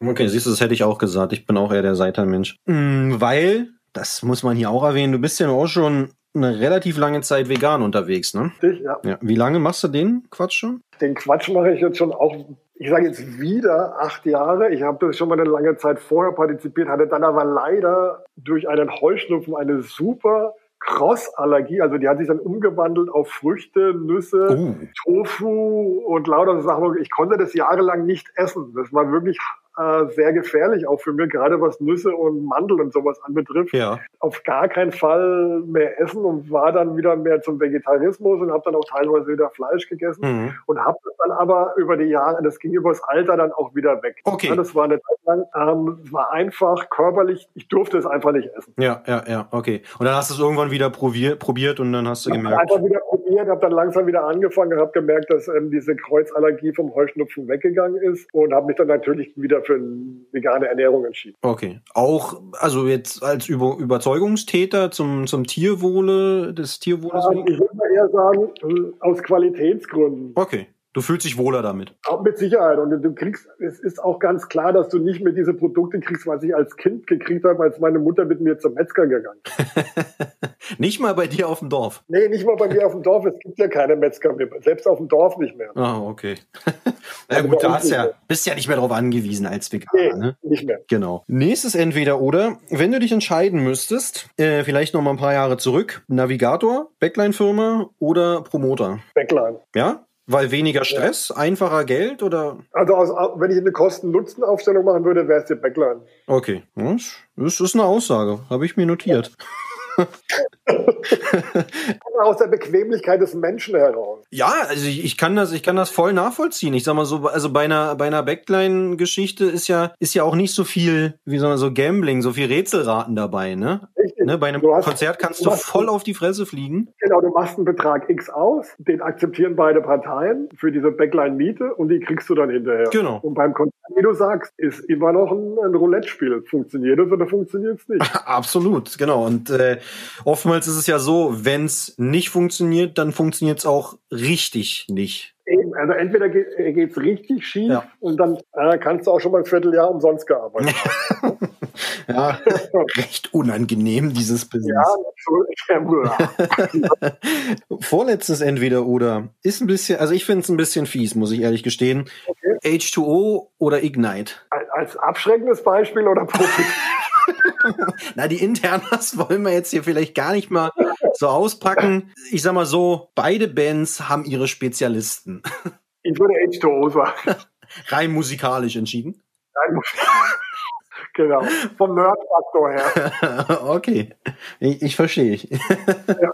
Okay, siehst du, das hätte ich auch gesagt. Ich bin auch eher der Seitan-Mensch. Hm, weil, das muss man hier auch erwähnen, du bist ja auch schon eine relativ lange Zeit vegan unterwegs, ne? Ich, ja. ja. Wie lange machst du den Quatsch schon? Den Quatsch mache ich jetzt schon auch, ich sage jetzt wieder acht Jahre. Ich habe das schon mal eine lange Zeit vorher partizipiert, hatte dann aber leider durch einen Heuschnupfen eine super Crossallergie, also die hat sich dann umgewandelt auf Früchte, Nüsse, uh. Tofu und lauter Sachen. Ich konnte das jahrelang nicht essen. Das war wirklich äh, sehr gefährlich, auch für mich, gerade was Nüsse und Mandel und sowas anbetrifft. Ja. Auf gar keinen Fall mehr essen und war dann wieder mehr zum Vegetarismus und habe dann auch teilweise wieder Fleisch gegessen mhm. und habe das dann aber über die Jahre, das ging übers Alter dann auch wieder weg. Okay. Ja, das war eine Zeit lang, ähm, war einfach körperlich, ich durfte es einfach nicht essen. Ja, ja, ja, okay. Und dann hast du es irgendwann wieder probiert, probiert und dann hast du gemerkt. Einfach wieder probiert, habe dann langsam wieder angefangen und habe gemerkt, dass ähm, diese Kreuzallergie vom Heuschnupfen weggegangen ist und habe mich dann natürlich wieder für eine vegane Ernährung entschieden. Okay. Auch, also jetzt als Über Überzeugungstäter zum, zum Tierwohle, des Tierwohles? Ja, ich würde mal eher sagen, äh, aus Qualitätsgründen. Okay. Du fühlst dich wohler damit. Auch mit Sicherheit. Und du kriegst, es ist auch ganz klar, dass du nicht mehr diese Produkte kriegst, was ich als Kind gekriegt habe, als meine Mutter mit mir zum Metzger gegangen (laughs) Nicht mal bei dir auf dem Dorf? Nee, nicht mal bei mir auf dem Dorf. Es gibt ja keine Metzger mehr. Selbst auf dem Dorf nicht mehr. Ah, okay. (laughs) Na gut, da hast ja, bist ja nicht mehr darauf angewiesen als Veganer. Nee, ne? nicht mehr. Genau. Nächstes entweder oder. Wenn du dich entscheiden müsstest, äh, vielleicht noch mal ein paar Jahre zurück, Navigator, Backline-Firma oder Promoter? Backline. Ja? Weil weniger Stress, ja. einfacher Geld oder? Also aus, wenn ich eine Kosten-Nutzen-Aufstellung machen würde, wäre es die Backline. Okay, das ist eine Aussage, habe ich mir notiert. Aus der Bequemlichkeit des Menschen heraus. Ja, also ich, ich, kann das, ich kann das voll nachvollziehen. Ich sag mal so, also bei einer, bei einer Backline-Geschichte ist ja, ist ja auch nicht so viel, wie soll man so Gambling, so viel Rätselraten dabei, ne? Richtig. ne bei einem hast, Konzert kannst du, du voll auf die Fresse fliegen. Genau, du machst einen Betrag X aus, den akzeptieren beide Parteien für diese Backline-Miete und die kriegst du dann hinterher. Genau. Und beim Konzert, wie du sagst, ist immer noch ein, ein Roulette-Spiel. Funktioniert es oder funktioniert es nicht? (laughs) Absolut, genau. Und äh, oftmals ist es ja so, wenn es nicht funktioniert, dann funktioniert es auch richtig nicht. Eben, also entweder geht es richtig schief ja. und dann äh, kannst du auch schon mal ein Vierteljahr umsonst gearbeitet. (laughs) ja, recht unangenehm, dieses Business. Ja, (laughs) Vorletztes entweder oder ist ein bisschen, also ich finde es ein bisschen fies, muss ich ehrlich gestehen. Okay. H2O oder Ignite? Als abschreckendes Beispiel oder positiv? (laughs) Na, die Internas wollen wir jetzt hier vielleicht gar nicht mal so auspacken. Ich sag mal so, beide Bands haben ihre Spezialisten. (laughs) Ich würde H2O sagen. Rein musikalisch entschieden. Rein musikalisch. (laughs) Genau, vom Nerd-Faktor her. (laughs) okay, ich, ich verstehe. Ja.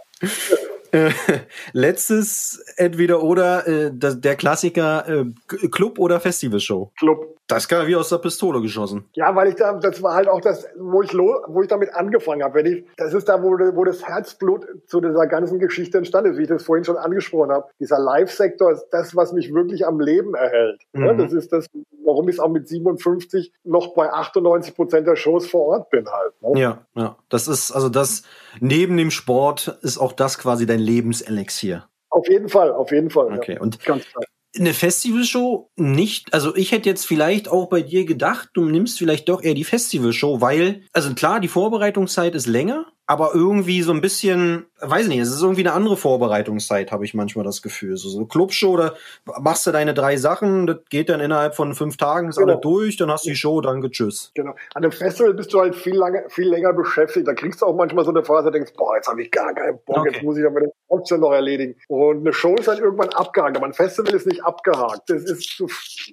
Äh, (laughs) letztes entweder oder äh, der Klassiker äh, Club oder Festivalshow. Club. Das kam wie aus der Pistole geschossen. Ja, weil ich da, das war halt auch das, wo ich, lo, wo ich damit angefangen habe. Wenn ich, das ist da, wo, wo das Herzblut zu dieser ganzen Geschichte entstanden ist, wie ich das vorhin schon angesprochen habe. Dieser Live-Sektor ist das, was mich wirklich am Leben erhält. Mhm. Ja, das ist das, warum ich auch mit 57 noch bei 98 Prozent der Shows vor Ort bin halt. Ne? Ja, ja. Das ist, also das, neben dem Sport ist auch das quasi dein Lebenselixier. Auf jeden Fall, auf jeden Fall. Okay, ja. und ganz klar eine Festivalshow nicht. Also ich hätte jetzt vielleicht auch bei dir gedacht, du nimmst vielleicht doch eher die Festivalshow, weil, also klar, die Vorbereitungszeit ist länger, aber irgendwie so ein bisschen, weiß nicht, es ist irgendwie eine andere Vorbereitungszeit, habe ich manchmal das Gefühl. So, so Clubshow, da machst du deine drei Sachen, das geht dann innerhalb von fünf Tagen, ist genau. alle durch, dann hast du die Show, danke, tschüss. Genau. An einem Festival bist du halt viel, lange, viel länger beschäftigt. Da kriegst du auch manchmal so eine Phase, denkst, boah, jetzt habe ich gar keinen Bock, okay. jetzt muss ich aber den trotzdem noch erledigen. Und eine Show ist halt irgendwann abgehakt, aber ein Festival ist nicht abgehakt. Das ist,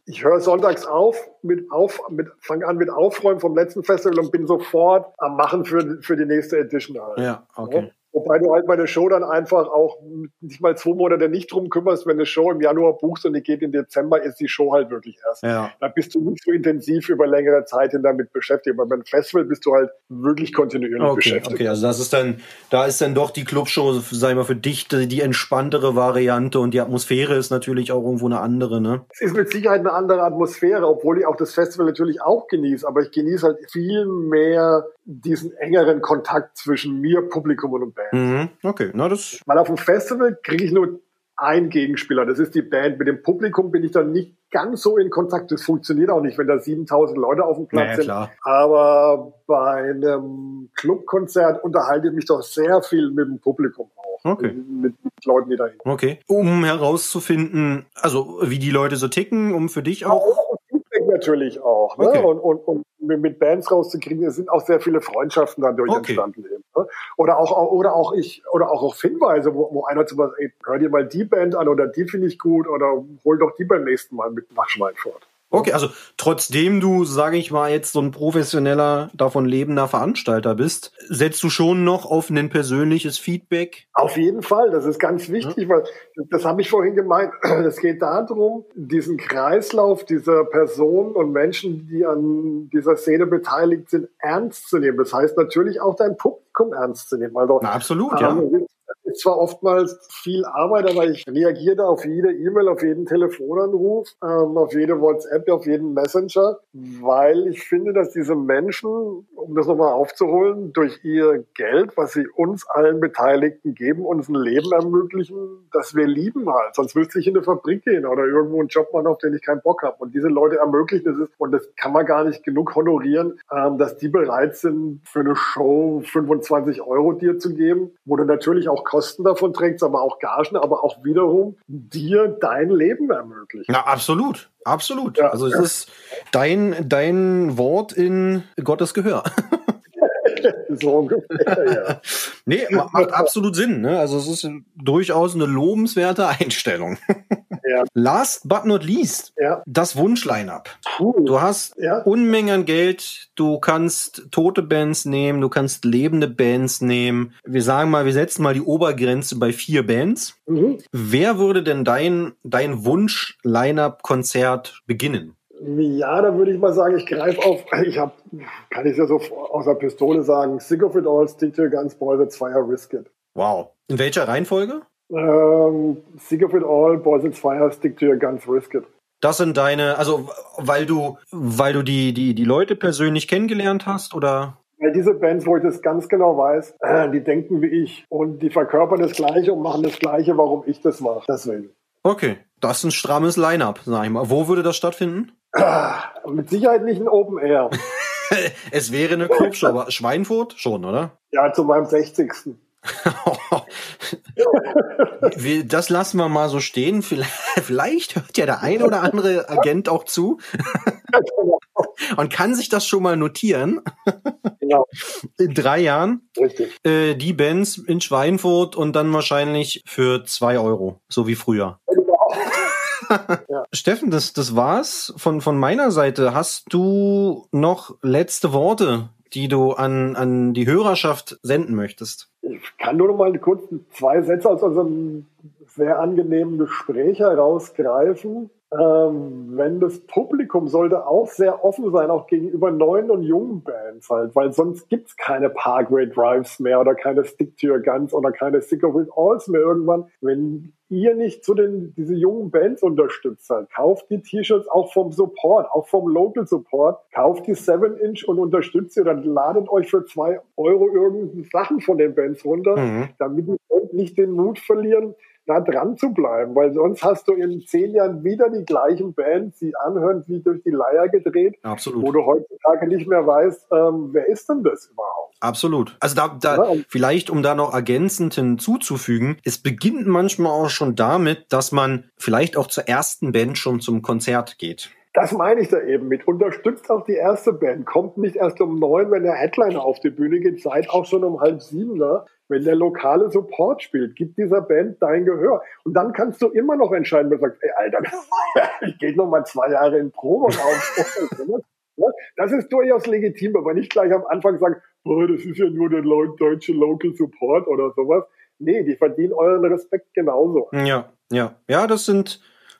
ich höre sonntags auf, mit auf, mit, fang an mit Aufräumen vom letzten Festival und bin sofort am Machen für, für die nächste Edition halt. Ja, okay. Wobei du halt bei der Show dann einfach auch nicht mal zwei Monate nicht drum kümmerst, wenn eine Show im Januar buchst und die geht im Dezember, ist die Show halt wirklich erst. Ja. Da bist du nicht so intensiv über längere Zeit hin damit beschäftigt. Aber beim Festival bist du halt wirklich kontinuierlich okay, beschäftigt. Okay, also das ist dann, da ist dann doch die Clubshow, sei mal für dich, die entspanntere Variante und die Atmosphäre ist natürlich auch irgendwo eine andere, ne? Es ist mit Sicherheit eine andere Atmosphäre, obwohl ich auch das Festival natürlich auch genieße, aber ich genieße halt viel mehr diesen engeren Kontakt zwischen mir, Publikum und Band. Mhm, okay, na das. Weil auf dem Festival kriege ich nur einen Gegenspieler, das ist die Band. Mit dem Publikum bin ich dann nicht ganz so in Kontakt. Das funktioniert auch nicht, wenn da 7000 Leute auf dem Platz naja, sind. Klar. Aber bei einem Clubkonzert unterhalte ich mich doch sehr viel mit dem Publikum auch. Okay. Mit, mit Leuten, die da hin. Okay. Um herauszufinden, also wie die Leute so ticken, um für dich auch. auch natürlich auch. Ne? Okay. Und, und, und mit Bands rauszukriegen, es sind auch sehr viele Freundschaften dadurch okay. entstanden. Eben, ne? Oder auch oder auch ich oder auch auf Hinweise, wo, wo einer zum Beispiel, ey, hör dir mal die Band an oder die finde ich gut oder hol doch die beim nächsten Mal mit nach Schweinfurt. Okay, also trotzdem du, sage ich mal, jetzt so ein professioneller, davon lebender Veranstalter bist, setzt du schon noch auf ein persönliches Feedback? Auf jeden Fall, das ist ganz wichtig, ja. weil das habe ich vorhin gemeint. (clears throat) Es geht darum, diesen Kreislauf dieser Personen und Menschen, die an dieser Szene beteiligt sind, ernst zu nehmen. Das heißt natürlich auch dein Publikum ernst zu nehmen. Also, Na, absolut, ja. Ähm, ist zwar oftmals viel Arbeit, aber ich reagiere da auf jede E-Mail, auf jeden Telefonanruf, ähm, auf jede WhatsApp, auf jeden Messenger, weil ich finde, dass diese Menschen, um das nochmal aufzuholen, durch ihr Geld, was sie uns allen Beteiligten geben, uns ein Leben ermöglichen, das wir lieben halt. Sonst müsste ich in eine Fabrik gehen oder irgendwo einen Job machen, auf den ich keinen Bock habe. Und diese Leute ermöglichen es, und das kann man gar nicht genug honorieren, ähm, dass die bereit sind, für eine Show 25 Euro dir zu geben, wo du natürlich auch Kosten davon trägst, aber auch Gagen, aber auch wiederum dir dein Leben ermöglicht. Na, absolut. Absolut. Ja, also es ja. ist dein, dein Wort in Gottes Gehör. (laughs) so ungefähr, ja. nee, macht absolut Sinn. Ne? Also es ist durchaus eine lobenswerte Einstellung. (laughs) Ja. Last but not least, Ja. das Wunsch-Line-Up. Du hast Ja. Unmengen an Geld, du kannst tote Bands nehmen, du kannst lebende Bands nehmen. Wir sagen mal, wir setzen mal die Obergrenze bei vier Bands. Mhm. Wer würde denn dein, dein Wunsch-Line-Up-Konzert beginnen? Ja, da würde ich mal sagen, ich greife auf, ich habe, kann ich ja so aus der Pistole sagen, Sick of It All, Stick to Guns, Boys at Fire, Risk It. Wow. In welcher Reihenfolge? Ähm, Sick of It All, Boys at Fire, Stick to Your Guns, Risk It. Das sind deine, also weil du, weil du die, die, die Leute persönlich kennengelernt hast oder? Weil diese Bands, wo ich das ganz genau weiß, äh, die denken wie ich und die verkörpern das Gleiche und machen das Gleiche, warum ich das mache. Deswegen. Okay, das ist ein strammes Line-Up, sag ich mal. Wo würde das stattfinden? Ah, mit Sicherheit nicht ein Open Air. (laughs) es wäre eine Clubshow, aber Schweinfurt schon, oder? Ja, zu meinem 60. (laughs) Das lassen wir mal so stehen. Vielleicht, (laughs) vielleicht hört ja der ein oder andere Agent auch zu (laughs) und kann sich das schon mal notieren. Genau, In drei Jahren richtig. äh, die Bands in Schweinfurt und dann wahrscheinlich für zwei Euro, so wie früher. Steffen, das, das war's von, von meiner Seite. Hast du noch letzte Worte, die du an, an die Hörerschaft senden möchtest? Ich kann nur noch mal kurz zwei Sätze aus unserem sehr angenehmen Gespräch herausgreifen. Ähm, wenn das Publikum sollte auch sehr offen sein, auch gegenüber neuen und jungen Bands halt, weil sonst gibt's keine Parkway Drives mehr oder keine Stick to Your Guns oder keine Sick of It Alls mehr irgendwann. Wenn ihr nicht zu den, diese jungen Bands unterstützt halt, kauft die T-Shirts auch vom Support, auch vom Local Support, kauft die 7-Inch und unterstützt sie oder ladet euch für zwei Euro irgendeine Sachen von den Bands runter Mhm. damit die Band nicht den Mut verlieren, da dran zu bleiben, weil sonst hast du in zehn Jahren wieder die gleichen Bands, die anhören wie durch die Leier gedreht, wo Absolut. du heutzutage nicht mehr weißt, ähm, wer ist denn das überhaupt? Absolut. Also da, da Ja. vielleicht, um da noch ergänzend hinzuzufügen, es beginnt manchmal auch schon damit, dass man vielleicht auch zur ersten Band schon zum Konzert geht. Das meine ich da eben mit. Unterstützt auch die erste Band. Kommt nicht erst um neun, wenn der Headliner auf die Bühne geht, seid auch schon um halb sieben da. Wenn der lokale Support spielt, gib dieser Band dein Gehör. Und dann kannst du immer noch entscheiden, wenn du sagst, ey, Alter, (laughs) ich gehe noch mal zwei Jahre in Probe auf. (laughs) Das ist durchaus legitim, aber nicht gleich am Anfang sagen, boah, das ist ja nur der deutsche Local Support oder sowas. Nee, die verdienen euren Respekt genauso. Ja, ja. Ja, das sind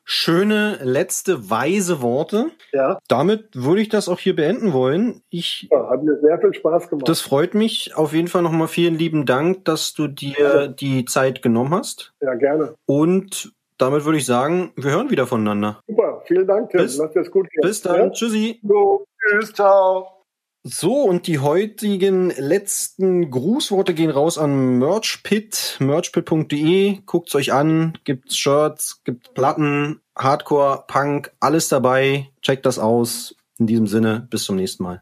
schöne, letzte, weise Worte. Ja, Damit würde ich das auch hier beenden wollen. Ich, ja, hat mir sehr viel Spaß gemacht. das freut mich. Auf jeden Fall nochmal vielen lieben Dank, dass du dir die Zeit genommen hast. ja, gerne. Und damit würde ich sagen, wir hören wieder voneinander. Super, vielen Dank, Tim. Bis- Lass dir gut gehen. Bis dann. Ja? Tschüssi. Jo, tschüss, ciao. So, und die heutigen letzten Grußworte gehen raus an Merchpit, merchpit.de. Guckt's euch an, gibt's Shirts, gibt Platten, Hardcore, Punk, alles dabei. Checkt das aus. In diesem Sinne, bis zum nächsten Mal.